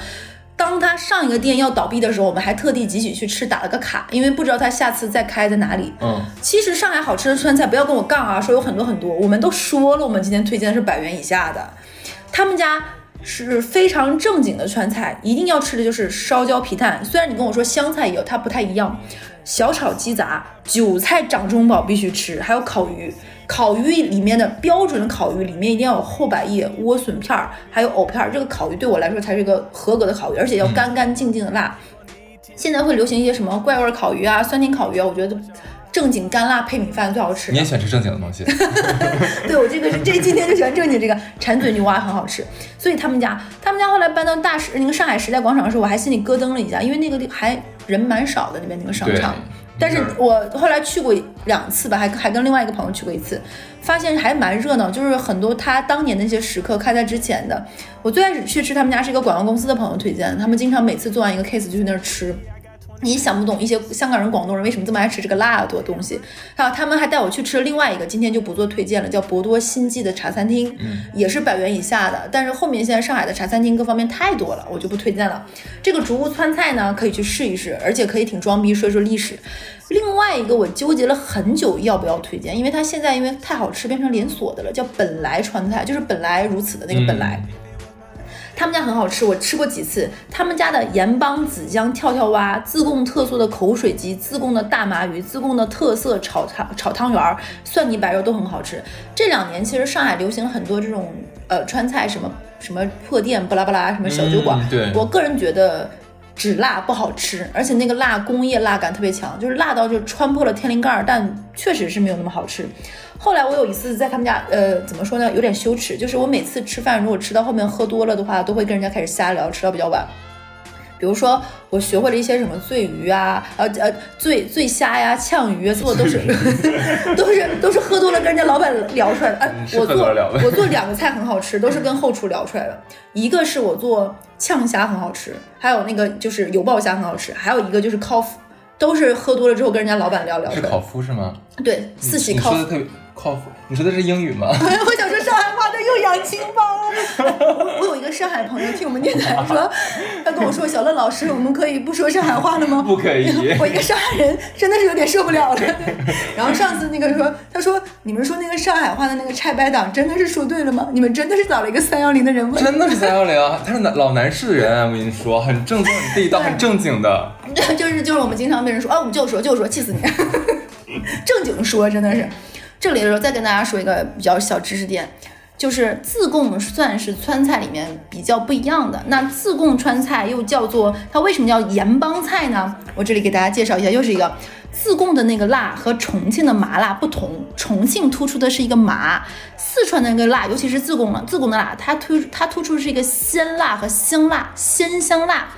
[SPEAKER 2] 当他上一个店要倒闭的时候，我们还特地集体去吃，打了个卡，因为不知道他下次再开在哪里。
[SPEAKER 1] 嗯，
[SPEAKER 2] 其实上海好吃的川菜，不要跟我杠啊，说有很多很多，我们都说了，我们今天推荐的是百元以下的，他们家是非常正经的川菜，一定要吃的就是烧焦皮蛋。虽然你跟我说湘菜有，它不太一样。小炒鸡杂、韭菜掌中宝必须吃，还有烤鱼。烤鱼里面的标准烤鱼里面一定要有厚百叶、莴笋片儿，还有藕片儿。这个烤鱼对我来说才是一个合格的烤鱼，而且要干干净净的辣。现在会流行一些什么怪味烤鱼啊、酸甜烤鱼啊，我觉得正经干辣配米饭最好吃。
[SPEAKER 1] 你也喜欢吃正经的东西，
[SPEAKER 2] 对我这个是这今天就喜欢正经这个馋嘴牛蛙很好吃，所以他们家他们家后来搬到大时那个上海时代广场的时候，我还心里咯噔了一下，因为那个地还人蛮少的那边那个商场。但是我后来去过两次吧，还还跟另外一个朋友去过一次，发现还蛮热闹，就是很多他当年的那些食客开在之前的。我最开始去吃他们家是一个广告公司的朋友推荐的，他们经常每次做完一个 case 就去那儿吃。你想不懂一些香港人、广东人为什么这么爱吃这个辣的东西。还有他们还带我去吃了另外一个，今天就不做推荐了，叫博多新记的茶餐厅，
[SPEAKER 1] 嗯，
[SPEAKER 2] 也是百元以下的。但是后面现在上海的茶餐厅各方面太多了，我就不推荐了。这个竹屋川菜呢，可以去试一试，而且可以挺装逼，说一说历史。另外一个我纠结了很久要不要推荐，因为它现在因为太好吃变成连锁的了，叫本来川菜，就是本来如此的那个本来。
[SPEAKER 1] 嗯
[SPEAKER 2] 他们家很好吃，我吃过几次。他们家的盐帮子姜跳跳蛙、自贡特色的口水鸡、自贡的大麻鱼、自贡的特色炒汤炒汤圆儿、蒜泥白肉都很好吃。这两年其实上海流行了很多这种呃川菜，什么什么破店、巴拉巴拉，什么小酒馆。
[SPEAKER 1] 嗯对
[SPEAKER 2] 我个人觉得。只辣不好吃，而且那个辣工业辣感特别强，就是辣到就穿破了天灵盖儿，但确实是没有那么好吃。后来我有一次在他们家，呃，怎么说呢，有点羞耻，就是我每次吃饭如果吃到后面喝多了的话，都会跟人家开始瞎聊，吃到比较晚。比如说，我学会了一些什么醉鱼啊，呃呃醉醉虾呀、呛鱼啊，做的都是 都是都是喝多了跟人家老板聊出来的。哎，我做我做两个菜很好吃，都是跟后厨聊出来的。一个是我做呛虾很好吃，还有那个就是油爆虾很好吃，还有一个就是烤麸，都是喝多了之后跟人家老板聊聊
[SPEAKER 1] 是烤
[SPEAKER 2] 出来的。
[SPEAKER 1] 麸是吗？
[SPEAKER 2] 对，四喜烤麸。
[SPEAKER 1] 你说的特别靠谱，你说的是英语吗？
[SPEAKER 2] 我想又杨金帮。我 我有一个上海朋友听我们电台说，他跟我说：“小乐老师，我们可以不说上海话了吗？”
[SPEAKER 1] 不可以。
[SPEAKER 2] 我一个上海人真的是有点受不了了。然后上次那个说，他说：“你们说那个上海话的那个拆白党真的是说对了吗？你们真的是找了一个三幺零的人问？”
[SPEAKER 1] 真的是三幺零啊，他是南老南市人，我跟你说，很正宗、很地道、很正经的。
[SPEAKER 2] 就是就是我们经常被人说，啊，我们就说就说，气死你！正经说，真的是。这里的时候再跟大家说一个比较小知识点，就是自贡算是川菜里面比较不一样的。那自贡川菜又叫做它为什么叫盐帮菜呢？我这里给大家介绍一下，又是一个自贡的那个辣和重庆的麻辣不同，重庆突出的是一个麻，四川的那个辣，尤其是自贡的自贡的辣，它突它突出是一个鲜辣和香辣，鲜香辣。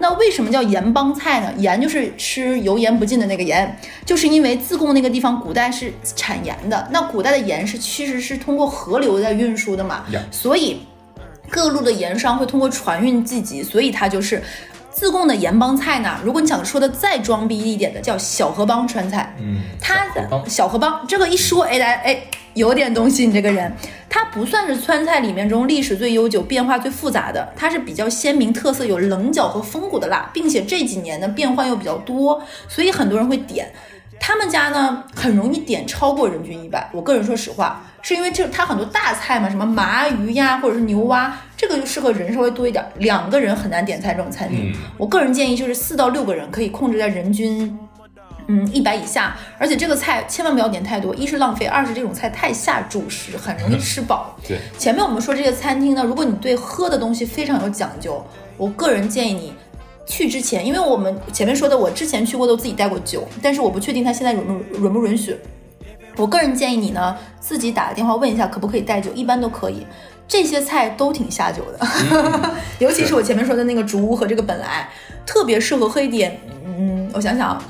[SPEAKER 2] 那为什么叫盐帮菜呢？盐就是吃油盐不进的那个盐，就是因为自贡那个地方古代是产盐的，那古代的盐是其实是通过河流在运输的嘛，所以各路的盐商会通过船运聚集，所以它就是自贡的盐帮菜呢。如果你想说的再装逼一点的，叫小河帮川菜。
[SPEAKER 1] 嗯，
[SPEAKER 2] 它的小河帮这个一说，哎来哎。有点东西，你这个人，它不算是川菜里面中历史最悠久、变化最复杂的，它是比较鲜明特色，有棱角和风骨的辣，并且这几年呢变换又比较多，所以很多人会点。他们家呢很容易点超过人均一百。我个人说实话，是因为这它很多大菜嘛，什么麻鱼呀，或者是牛蛙，这个就适合人稍微多一点，两个人很难点菜这种餐厅。我个人建议就是四到六个人可以控制在人均。嗯，一百以下，而且这个菜千万不要点太多，一是浪费，二是这种菜太下主食，很容易吃饱。
[SPEAKER 1] 对，
[SPEAKER 2] 前面我们说这些餐厅呢，如果你对喝的东西非常有讲究，我个人建议你去之前，因为我们前面说的，我之前去过都自己带过酒，但是我不确定他现在允不允不允许。我个人建议你呢，自己打个电话问一下可不可以带酒，一般都可以。这些菜都挺下酒的，尤其是我前面说的那个竹屋和这个本来，特别适合喝一点。嗯，我想想。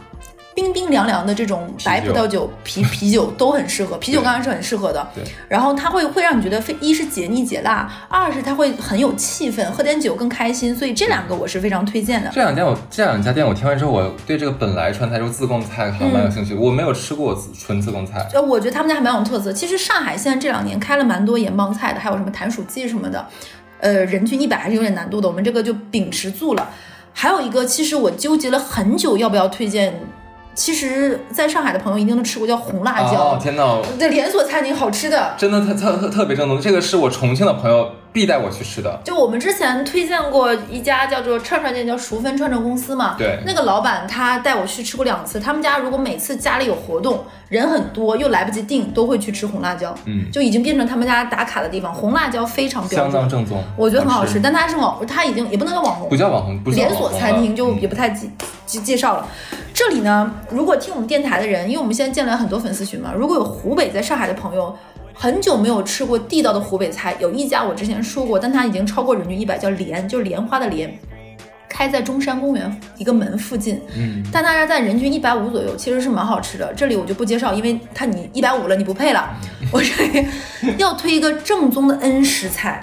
[SPEAKER 2] 冰冰凉凉的这种白葡萄酒、啤 啤酒都很适合，啤酒当然是很适合的。
[SPEAKER 1] 对，
[SPEAKER 2] 然后它会会让你觉得非一是解腻解辣，二是它会很有气氛，喝点酒更开心。所以这两个我是非常推荐的。
[SPEAKER 1] 这两家我这两家店我听完之后，我对这个本来川菜就自贡菜还蛮有兴趣。我没有吃过纯自贡菜，
[SPEAKER 2] 呃，我觉得他们家还蛮有特色。其实上海现在这两年开了蛮多盐帮菜的，还有什么弹鼠鸡什么的，呃，人均一百还是有点难度的。我们这个就秉持住了。还有一个，其实我纠结了很久，要不要推荐。其实，在上海的朋友一定都吃过叫红辣椒。
[SPEAKER 1] 天哪！
[SPEAKER 2] 对，连锁餐厅好吃的，
[SPEAKER 1] 真的特特特特别正宗。这个是我重庆的朋友必带我去吃的。
[SPEAKER 2] 就我们之前推荐过一家叫做串串店，叫熟分串串公司嘛。
[SPEAKER 1] 对。
[SPEAKER 2] 那个老板他带我去吃过两次。他们家如果每次家里有活动，人很多又来不及订，都会去吃红辣椒。
[SPEAKER 1] 嗯。
[SPEAKER 2] 就已经变成他们家打卡的地方。红辣椒非常标
[SPEAKER 1] 准，相当正宗。
[SPEAKER 2] 我觉得很好吃，但它是网，它已经也不能叫网红，
[SPEAKER 1] 不叫网红，不
[SPEAKER 2] 连锁餐厅就也不太介介介绍了。这里呢，如果听我们电台的人，因为我们现在建了很多粉丝群嘛，如果有湖北在上海的朋友，很久没有吃过地道的湖北菜，有一家我之前说过，但它已经超过人均一百，叫莲，就是莲花的莲，开在中山公园一个门附近，
[SPEAKER 1] 嗯，
[SPEAKER 2] 但大家在人均一百五左右，其实是蛮好吃的。这里我就不介绍，因为它你一百五了，你不配了。我这里要推一个正宗的恩施菜。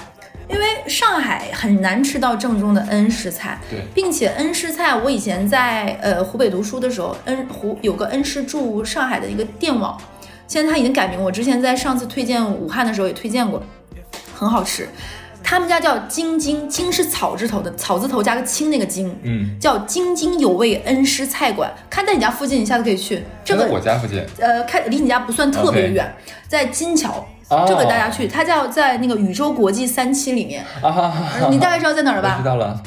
[SPEAKER 2] 因为上海很难吃到正宗的恩施菜，
[SPEAKER 1] 对，
[SPEAKER 2] 并且恩施菜，我以前在呃湖北读书的时候，恩湖有个恩施驻上海的一个电网，现在他已经改名。我之前在上次推荐武汉的时候也推荐过，很好吃。他们家叫京津，京是草字头的，草字头加个青那个京，
[SPEAKER 1] 嗯，
[SPEAKER 2] 叫津津有味恩施菜馆。看在你家附近，你下次可以去。这个
[SPEAKER 1] 我家附近，
[SPEAKER 2] 呃，开离你家不算特别远，在金桥。这个大家去，它叫在那个宇宙国际三期里面，你大概知道在哪儿吧？
[SPEAKER 1] 知道了。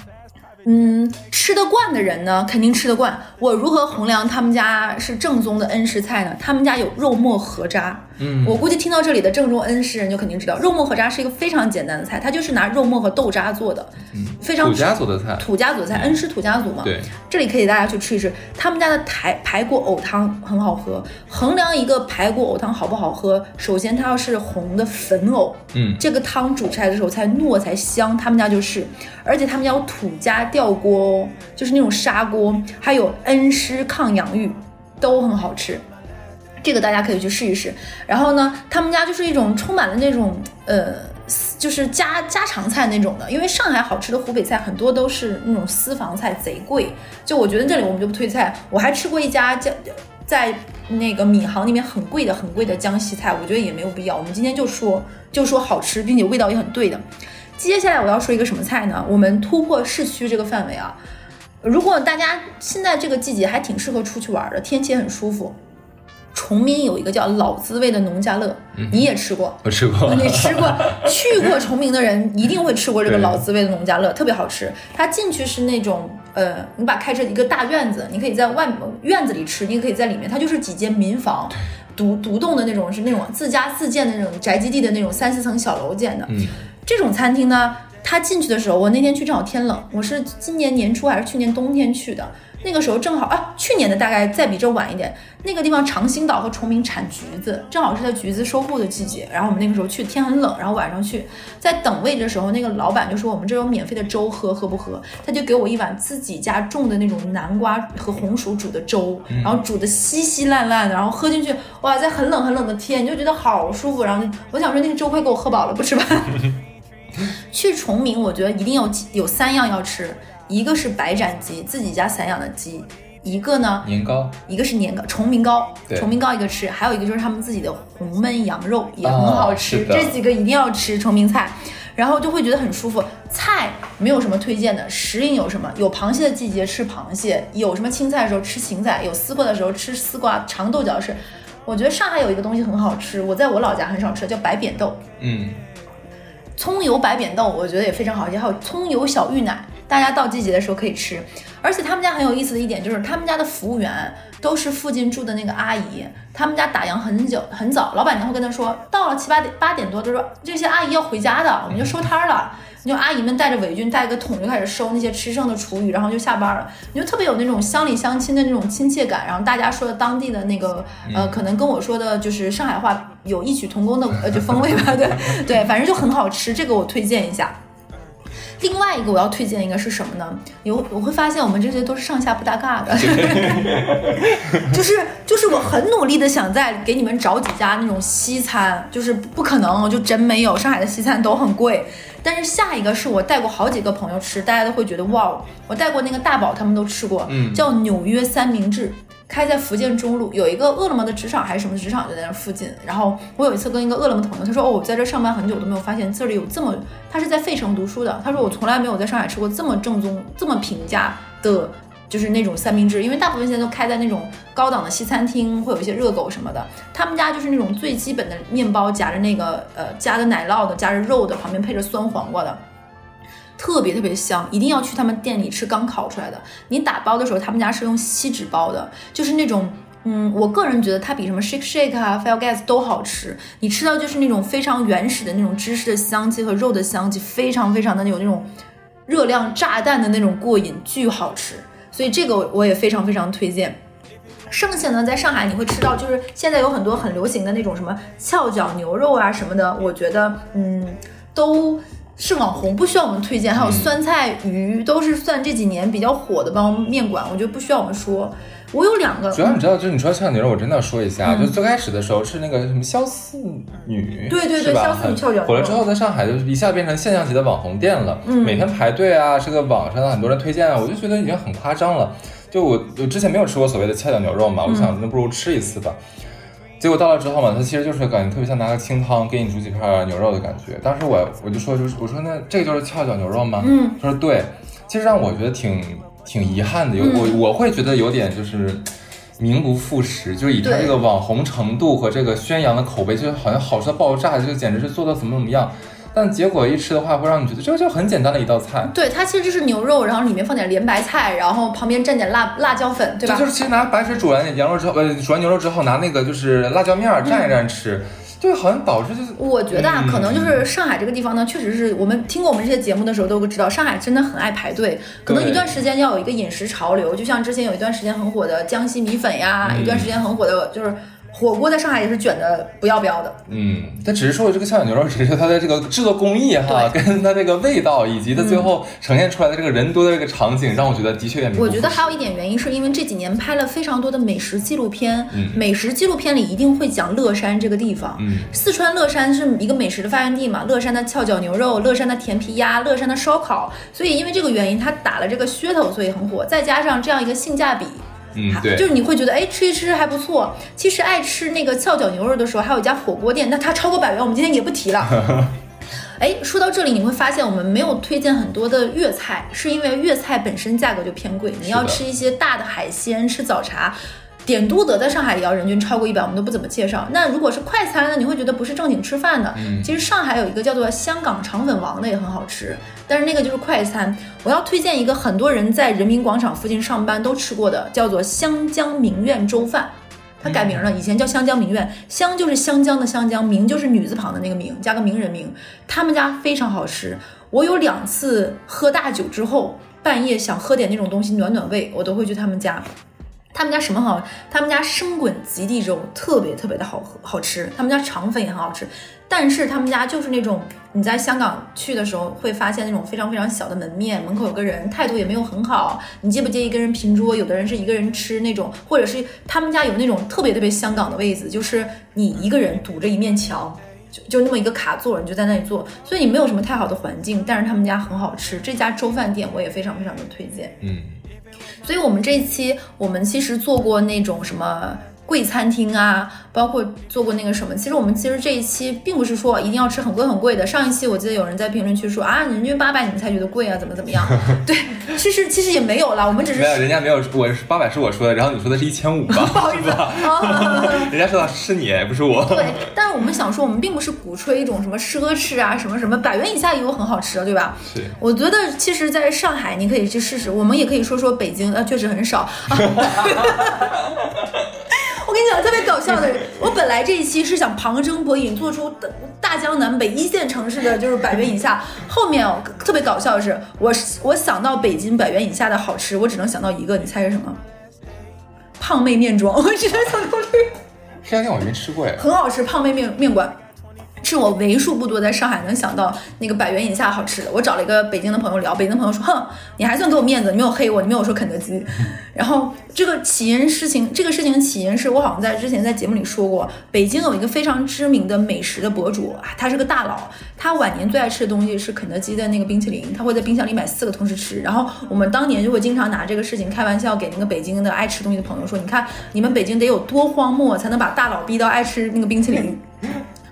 [SPEAKER 2] 嗯，吃得惯的人呢，肯定吃得惯。我如何衡量他们家是正宗的恩施菜呢？他们家有肉末河渣。
[SPEAKER 1] 嗯，
[SPEAKER 2] 我估计听到这里的正宗恩施人就肯定知道，肉末和渣是一个非常简单的菜，它就是拿肉末和豆渣做的，
[SPEAKER 1] 嗯，
[SPEAKER 2] 非常
[SPEAKER 1] 土家族的菜，
[SPEAKER 2] 土家族菜，恩施土家族嘛。
[SPEAKER 1] 对，
[SPEAKER 2] 这里可以大家去吃一吃，他们家的排排骨藕汤很好喝。衡量一个排骨藕汤好不好喝，首先它要是红的粉藕，
[SPEAKER 1] 嗯，
[SPEAKER 2] 这个汤煮出来的时候才糯才香。他们家就是，而且他们家有土家吊锅哦，就是那种砂锅，还有恩施抗氧芋，都很好吃。这个大家可以去试一试。然后呢，他们家就是一种充满了那种呃，就是家家常菜那种的。因为上海好吃的湖北菜很多都是那种私房菜，贼贵。就我觉得这里我们就不推菜。我还吃过一家叫在那个闵行那边很贵的很贵的江西菜，我觉得也没有必要。我们今天就说就说好吃，并且味道也很对的。接下来我要说一个什么菜呢？我们突破市区这个范围啊，如果大家现在这个季节还挺适合出去玩的，天气也很舒服。崇明有一个叫老滋味的农家乐，你也吃过？
[SPEAKER 1] 我吃过。
[SPEAKER 2] 你吃过？去过崇明的人一定会吃过这个老滋味的农家乐，特别好吃。它进去是那种，呃，你把开着一个大院子，你可以在外院子里吃，你也可以在里面。它就是几间民房，独独栋的那种，是那种自家自建的那种宅基地的那种三四层小楼建的。
[SPEAKER 1] 嗯，
[SPEAKER 2] 这种餐厅呢，它进去的时候，我那天去正好天冷，我是今年年初还是去年冬天去的。那个时候正好啊，去年的大概再比这晚一点。那个地方长兴岛和崇明产橘子，正好是在橘子收获的季节。然后我们那个时候去，天很冷，然后晚上去，在等位的时候，那个老板就说我们这有免费的粥喝，喝不喝？他就给我一碗自己家种的那种南瓜和红薯煮的粥，然后煮的稀稀烂烂的，然后喝进去，哇，在很冷很冷的天，你就觉得好舒服。然后我想说那个粥快给我喝饱了，不吃饭。去崇明，我觉得一定要有三样要吃。一个是白斩鸡，自己家散养的鸡；一个呢，
[SPEAKER 1] 年糕；
[SPEAKER 2] 一个是年糕，崇明糕，崇明糕一个吃；还有一个就是他们自己的红焖羊肉也很好吃。这几个一定要吃崇明菜，然后就会觉得很舒服。菜没有什么推荐的，时令有什么？有螃蟹的季节吃螃蟹，有什么青菜的时候吃芹菜，有丝瓜的时候吃丝瓜，长豆角是。我觉得上海有一个东西很好吃，我在我老家很少吃，叫白扁豆。
[SPEAKER 1] 嗯，
[SPEAKER 2] 葱油白扁豆我觉得也非常好吃，还有葱油小芋奶。大家到季节的时候可以吃，而且他们家很有意思的一点就是，他们家的服务员都是附近住的那个阿姨。他们家打烊很久很早，老板娘会跟他说，到了七八点八点多，就说这些阿姨要回家的，我们就收摊了。就阿姨们带着围巾，带个桶就开始收那些吃剩的厨余，然后就下班了。你就特别有那种乡里乡亲的那种亲切感。然后大家说的当地的那个呃，可能跟我说的就是上海话有异曲同工的呃就风味吧。对对，反正就很好吃，这个我推荐一下。另外一个我要推荐一个是什么呢？有我会发现我们这些都是上下不搭嘎的，就是就是我很努力的想在给你们找几家那种西餐，就是不可能，就真没有。上海的西餐都很贵。但是下一个是我带过好几个朋友吃，大家都会觉得哇，我带过那个大宝他们都吃过，叫纽约三明治。开在福建中路有一个饿了么的职场还是什么职场就在那附近。然后我有一次跟一个饿了么朋友，他说哦，我在这上班很久都没有发现这里有这么，他是在费城读书的，他说我从来没有在上海吃过这么正宗、这么平价的，就是那种三明治。因为大部分现在都开在那种高档的西餐厅，会有一些热狗什么的。他们家就是那种最基本的面包夹着那个呃夹着奶酪的，夹着肉的，旁边配着酸黄瓜的。特别特别香，一定要去他们店里吃刚烤出来的。你打包的时候，他们家是用锡纸包的，就是那种，嗯，我个人觉得它比什么 Shake Shake 啊、，file Gas 都好吃。你吃到就是那种非常原始的那种芝士的香气和肉的香气，非常非常的有那种热量炸弹的那种过瘾，巨好吃。所以这个我也非常非常推荐。剩下呢，在上海你会吃到，就是现在有很多很流行的那种什么翘脚牛肉啊什么的，我觉得，嗯，都。是网红，不需要我们推荐。还有酸菜鱼，都是算这几年比较火的帮面馆，我觉得不需要我们说。我有两个，
[SPEAKER 1] 主要你知道，就是你说翘牛肉，我真的要说一下，就最开始的时候是那个什么肖四女，
[SPEAKER 2] 对对对，肖四女翘脚
[SPEAKER 1] 火了之后，在上海就一下变成现象级的网红店了，每天排队啊，这个网上很多人推荐啊，我就觉得已经很夸张了。就我我之前没有吃过所谓的翘脚牛肉嘛，我想那不如吃一次吧。结果到了之后嘛，它其实就是感觉特别像拿个清汤给你煮几片牛肉的感觉。当时我我就说，就是我说那这个就是翘脚牛肉吗？
[SPEAKER 2] 嗯，
[SPEAKER 1] 他说对。其实让我觉得挺挺遗憾的，有我我会觉得有点就是名不副实，就是以他这个网红程度和这个宣扬的口碑，就好像好吃到爆炸，就简直是做到怎么怎么样。但结果一吃的话，会让你觉得这个就很简单的一道菜。
[SPEAKER 2] 对，它其实就是牛肉，然后里面放点莲白菜，然后旁边蘸点辣辣椒粉，对吧？
[SPEAKER 1] 就是其实拿白水煮完羊肉之后，呃，煮完牛肉之后，拿那个就是辣椒面蘸一蘸吃，就好像导致就是。
[SPEAKER 2] 我觉得啊，可能就是上海这个地方呢，确实是我们听过我们这些节目的时候都会知道，上海真的很爱排队，可能一段时间要有一个饮食潮流，就像之前有一段时间很火的江西米粉呀，一段时间很火的就是。火锅在上海也是卷的不要不要的。
[SPEAKER 1] 嗯，但只是说这个翘脚牛肉，只是它的这个制作工艺哈，跟它这个味道，以及它最后呈现出来的这个人多的这个场景，让我觉得的确也。
[SPEAKER 2] 我觉得还有一点原因，是因为这几年拍了非常多的美食纪录片，美食纪录片里一定会讲乐山这个地方。
[SPEAKER 1] 嗯，
[SPEAKER 2] 四川乐山是一个美食的发源地嘛，乐山的翘脚牛肉，乐山的甜皮鸭，乐山的烧烤，所以因为这个原因，它打了这个噱头，所以很火。再加上这样一个性价比。
[SPEAKER 1] 嗯，对，
[SPEAKER 2] 就是你会觉得哎吃一吃还不错。其实爱吃那个翘脚牛肉的时候，还有一家火锅店，那它超过百元，我们今天也不提了。哎，说到这里，你会发现我们没有推荐很多的粤菜，是因为粤菜本身价格就偏贵。你要吃一些大的海鲜，吃早茶，点都德在上海也要人均超过一百，我们都不怎么介绍。那如果是快餐呢，你会觉得不是正经吃饭的。其实上海有一个叫做香港肠粉王的也很好吃，但是那个就是快餐。我要推荐一个很多人在人民广场附近上班都吃过的，叫做湘江名苑粥饭。它改名了，以前叫湘江名苑，湘就是湘江的湘江，名就是女字旁的那个名，加个名人名。他们家非常好吃，我有两次喝大酒之后，半夜想喝点那种东西暖暖胃，我都会去他们家。他们家什么好？他们家生滚极地粥特别特别的好喝好吃，他们家肠粉也很好吃。但是他们家就是那种你在香港去的时候会发现那种非常非常小的门面，门口有个人，态度也没有很好。你介不介意跟人拼桌？有的人是一个人吃那种，或者是他们家有那种特别特别香港的位子，就是你一个人堵着一面墙，就就那么一个卡座，你就在那里坐，所以你没有什么太好的环境。但是他们家很好吃，这家粥饭店我也非常非常的推荐。
[SPEAKER 1] 嗯，
[SPEAKER 2] 所以我们这一期我们其实做过那种什么。贵餐厅啊，包括做过那个什么，其实我们其实这一期并不是说一定要吃很贵很贵的。上一期我记得有人在评论区说啊，人均八百你们才觉得贵啊，怎么怎么样？对，其实其实也没有啦，我们只是
[SPEAKER 1] 没有，人家没有，我是八百是我说的，然后你说的是一千五吧？
[SPEAKER 2] 不好意思，
[SPEAKER 1] 人家说的是你，不是我。
[SPEAKER 2] 对，但是我们想说，我们并不是鼓吹一种什么奢侈啊，什么什么，百元以下也有很好吃的，对吧？
[SPEAKER 1] 是。
[SPEAKER 2] 我觉得其实在上海你可以去试试，我们也可以说说北京，呃，确实很少。我跟你讲，特别搞笑的，我本来这一期是想旁征博引，做出大江南北一线城市的就是百元以下。后面哦，特别搞笑的是，我我想到北京百元以下的好吃，我只能想到一个，你猜是什么？胖妹面庄，我只能想到这个。
[SPEAKER 1] 这家店我没吃过哎，
[SPEAKER 2] 很好吃，胖妹面面馆。是我为数不多在上海能想到那个百元以下好吃的。我找了一个北京的朋友聊，北京的朋友说：“哼，你还算给我面子，你没有黑我，你没有说肯德基。”然后这个起因事情，这个事情的起因是我好像在之前在节目里说过，北京有一个非常知名的美食的博主，他是个大佬，他晚年最爱吃的东西是肯德基的那个冰淇淋，他会在冰箱里买四个同时吃。然后我们当年就会经常拿这个事情开玩笑，给那个北京的爱吃东西的朋友说：“你看你们北京得有多荒漠，才能把大佬逼到爱吃那个冰淇淋。”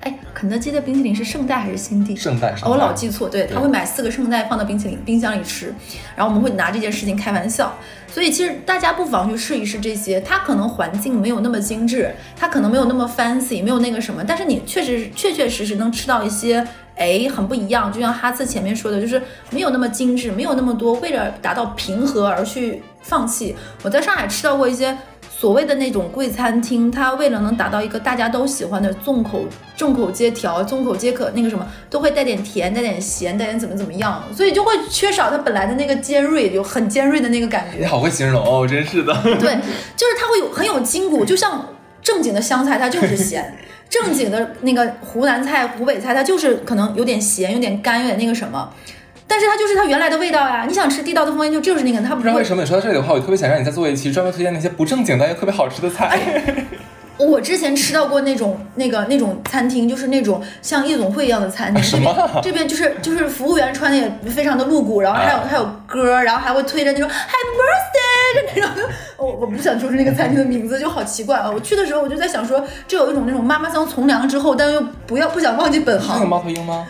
[SPEAKER 2] 哎，肯德基的冰淇淋是圣代还是新地？
[SPEAKER 1] 圣代，
[SPEAKER 2] 我老记错。对，他会买四个圣代放到冰淇淋冰箱里吃，然后我们会拿这件事情开玩笑。所以其实大家不妨去试一试这些，它可能环境没有那么精致，它可能没有那么 fancy，没有那个什么，但是你确实确确实实能吃到一些，哎，很不一样。就像哈次前面说的，就是没有那么精致，没有那么多为了达到平和而去放弃。我在上海吃到过一些。所谓的那种贵餐厅，它为了能达到一个大家都喜欢的众口众口皆调、众口皆可那个什么，都会带点甜、带点咸、带点怎么怎么样，所以就会缺少它本来的那个尖锐，有很尖锐的那个感觉。
[SPEAKER 1] 你好会形容哦，真是的。
[SPEAKER 2] 对，就是它会有很有筋骨，就像正经的湘菜，它就是咸；正经的那个湖南菜、湖北菜，它就是可能有点咸、有点干、有点那个什么。但是它就是它原来的味道呀！你想吃地道的风味，就就是那个，它不
[SPEAKER 1] 知道为什么。你说到这里的话，我特别想让你再做一期专门推荐那些不正经但又特别好吃的菜。
[SPEAKER 2] 我之前吃到过那种那个那种餐厅，就是那种像夜总会一样的餐厅。这边这边就是就是服务员穿的也非常的露骨，然后还有还有歌，然后还会推着那种 Happy Birthday 就那种。我 我不想说出那个餐厅的名字，就好奇怪啊！我去的时候我就在想说，这有一种那种妈妈桑从良之后，但又不要不想忘记本行。
[SPEAKER 1] 那个猫头鹰吗？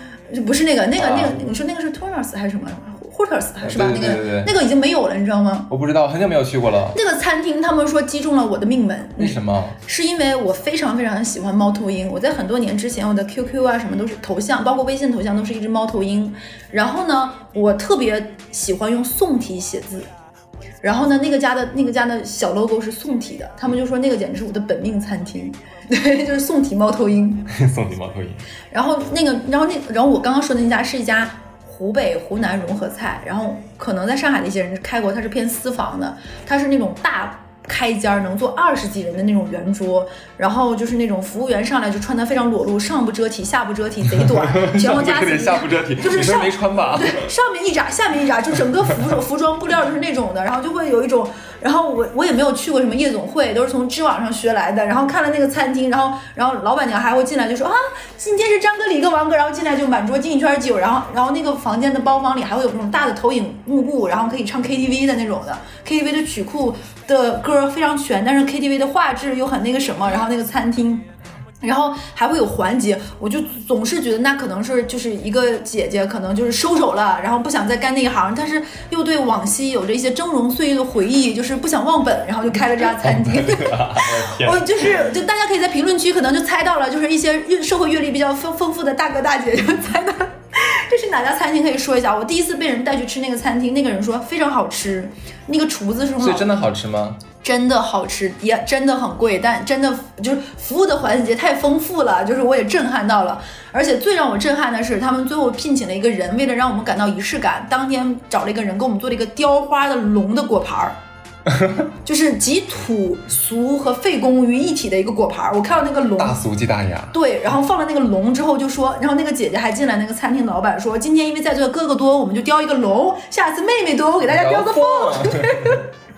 [SPEAKER 2] 不是那个，那个，那个，你说那个是 Toros 还是什么？Hooters 是吧？
[SPEAKER 1] 那个
[SPEAKER 2] 那个已经没有了，你知道吗？
[SPEAKER 1] 我不知道，很久没有去过了。
[SPEAKER 2] 那个餐厅他们说击中了我的命门，
[SPEAKER 1] 为什么？
[SPEAKER 2] 是因为我非常非常喜欢猫头鹰。我在很多年之前，我的 QQ 啊什么都是头像，包括微信头像都是一只猫头鹰。然后呢，我特别喜欢用宋体写字。然后呢，那个家的那个家的小 logo 是宋体的，他们就说那个简直是我的本命餐厅，对，就是宋体猫头鹰。
[SPEAKER 1] 宋体猫头鹰。
[SPEAKER 2] 然后那个，然后那，然后我刚刚说的那家是一家湖北湖南融合菜，然后可能在上海的一些人开过，它是偏私房的，它是那种大。开间儿能坐二十几人的那种圆桌，然后就是那种服务员上来就穿的非常裸露，上不遮体，下不遮体，贼 短，全部加起
[SPEAKER 1] 下不遮体，
[SPEAKER 2] 就是上
[SPEAKER 1] 没穿吧？
[SPEAKER 2] 对，上面一扎，下面一扎，就整个服 服装布料就是那种的，然后就会有一种然后我我也没有去过什么夜总会，都是从知网上学来的。然后看了那个餐厅，然后然后老板娘还会进来就说啊，今天是张哥、李哥、王哥，然后进来就满桌敬一圈酒，然后然后那个房间的包房里还会有那种大的投影幕布，然后可以唱 KTV 的那种的，KTV 的曲库的歌非常全，但是 KTV 的画质又很那个什么，然后那个餐厅。然后还会有环节，我就总是觉得那可能是就是一个姐姐，可能就是收手了，然后不想再干那一行，但是又对往昔有着一些峥嵘岁月的回忆，就是不想忘本，然后就开了这家餐厅。我就是就大家可以在评论区可能就猜到了，就是一些社会阅历比较丰丰富的大哥大姐就猜到 这是哪家餐厅，可以说一下。我第一次被人带去吃那个餐厅，那个人说非常好吃，那个厨子是
[SPEAKER 1] 所以真的好吃吗？
[SPEAKER 2] 真的好吃，也真的很贵，但真的就是服务的环节太丰富了，就是我也震撼到了。而且最让我震撼的是，他们最后聘请了一个人，为了让我们感到仪式感，当天找了一个人给我们做了一个雕花的龙的果盘儿，就是集土俗和费工于一体的一个果盘儿。我看到那个龙，
[SPEAKER 1] 大俗即大雅。
[SPEAKER 2] 对，然后放了那个龙之后就说，然后那个姐姐还进来，那个餐厅老板说，今天因为在座的哥哥多，我们就雕一个龙，下次妹妹多，我给大家雕个凤。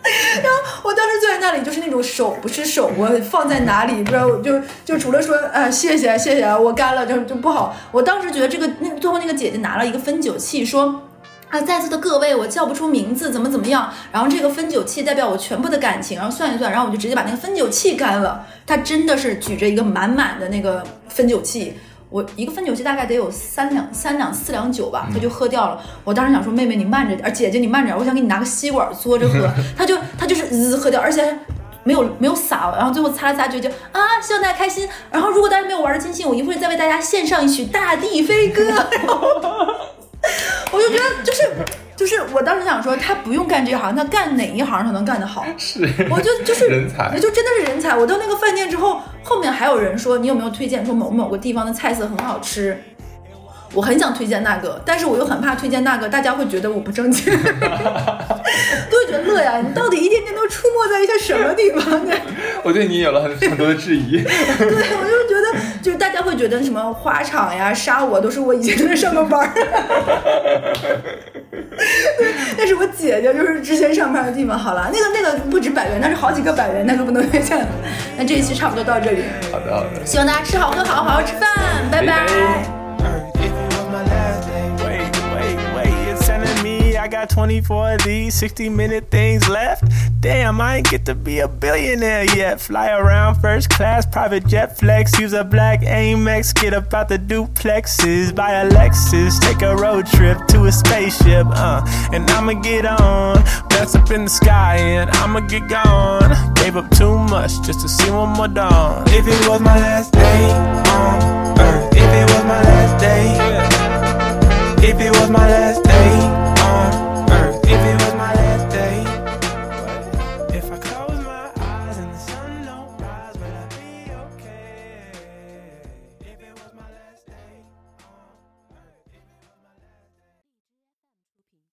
[SPEAKER 2] 然后我当时坐在那里，就是那种手不是手，我放在哪里不知道，我就就除了说啊谢谢谢谢，我干了就就不好。我当时觉得这个那最后那个姐姐拿了一个分酒器，说啊在座的各位我叫不出名字，怎么怎么样。然后这个分酒器代表我全部的感情，然后算一算，然后我就直接把那个分酒器干了。他真的是举着一个满满的那个分酒器。我一个分酒器大概得有三两、三两、四两酒吧，他就喝掉了。我当时想说，妹妹你慢着点，姐姐你慢点，我想给你拿个吸管嘬着喝。他就他就是滋喝掉，而且没有没有洒，然后最后擦了擦嘴就啊，希望大家开心。然后如果大家没有玩的尽兴，我一会儿再为大家献上一曲《大地飞歌》。我就觉得就是。就是我当时想说，他不用干这行，他干哪一行他能干得好？
[SPEAKER 1] 是，
[SPEAKER 2] 我就就是
[SPEAKER 1] 人才，
[SPEAKER 2] 就真的是人才。我到那个饭店之后，后面还有人说，你有没有推荐说某某个地方的菜色很好吃？我很想推荐那个，但是我又很怕推荐那个，大家会觉得我不正经，都会觉得乐呀。你到底一天天都出没在一些什么地方呢？
[SPEAKER 1] 我对你有了很很多的质疑。
[SPEAKER 2] 对，我就觉得，就是大家会觉得什么花场呀、杀我都是我以前在上过班儿。对，那是我姐姐，就是之前上班的地方。好了，那个那个不止百元，那是好几个百元，那个不能推荐了。那这一期差不多到这里。
[SPEAKER 1] 好的好的，
[SPEAKER 2] 希望大家吃好喝好，好好吃饭，拜拜。
[SPEAKER 3] I got 24 of these 60 minute things left. Damn, I ain't get to be a billionaire yet. Fly around first class, private jet flex. Use a black Amex, get up out the duplexes. Buy a Lexus, take a road trip to a spaceship. Uh, and I'ma get on, mess up in the sky, and I'ma get gone. Gave up too much just to see one more dawn. If it was my last day on earth, if it was my last day, if it was my last day.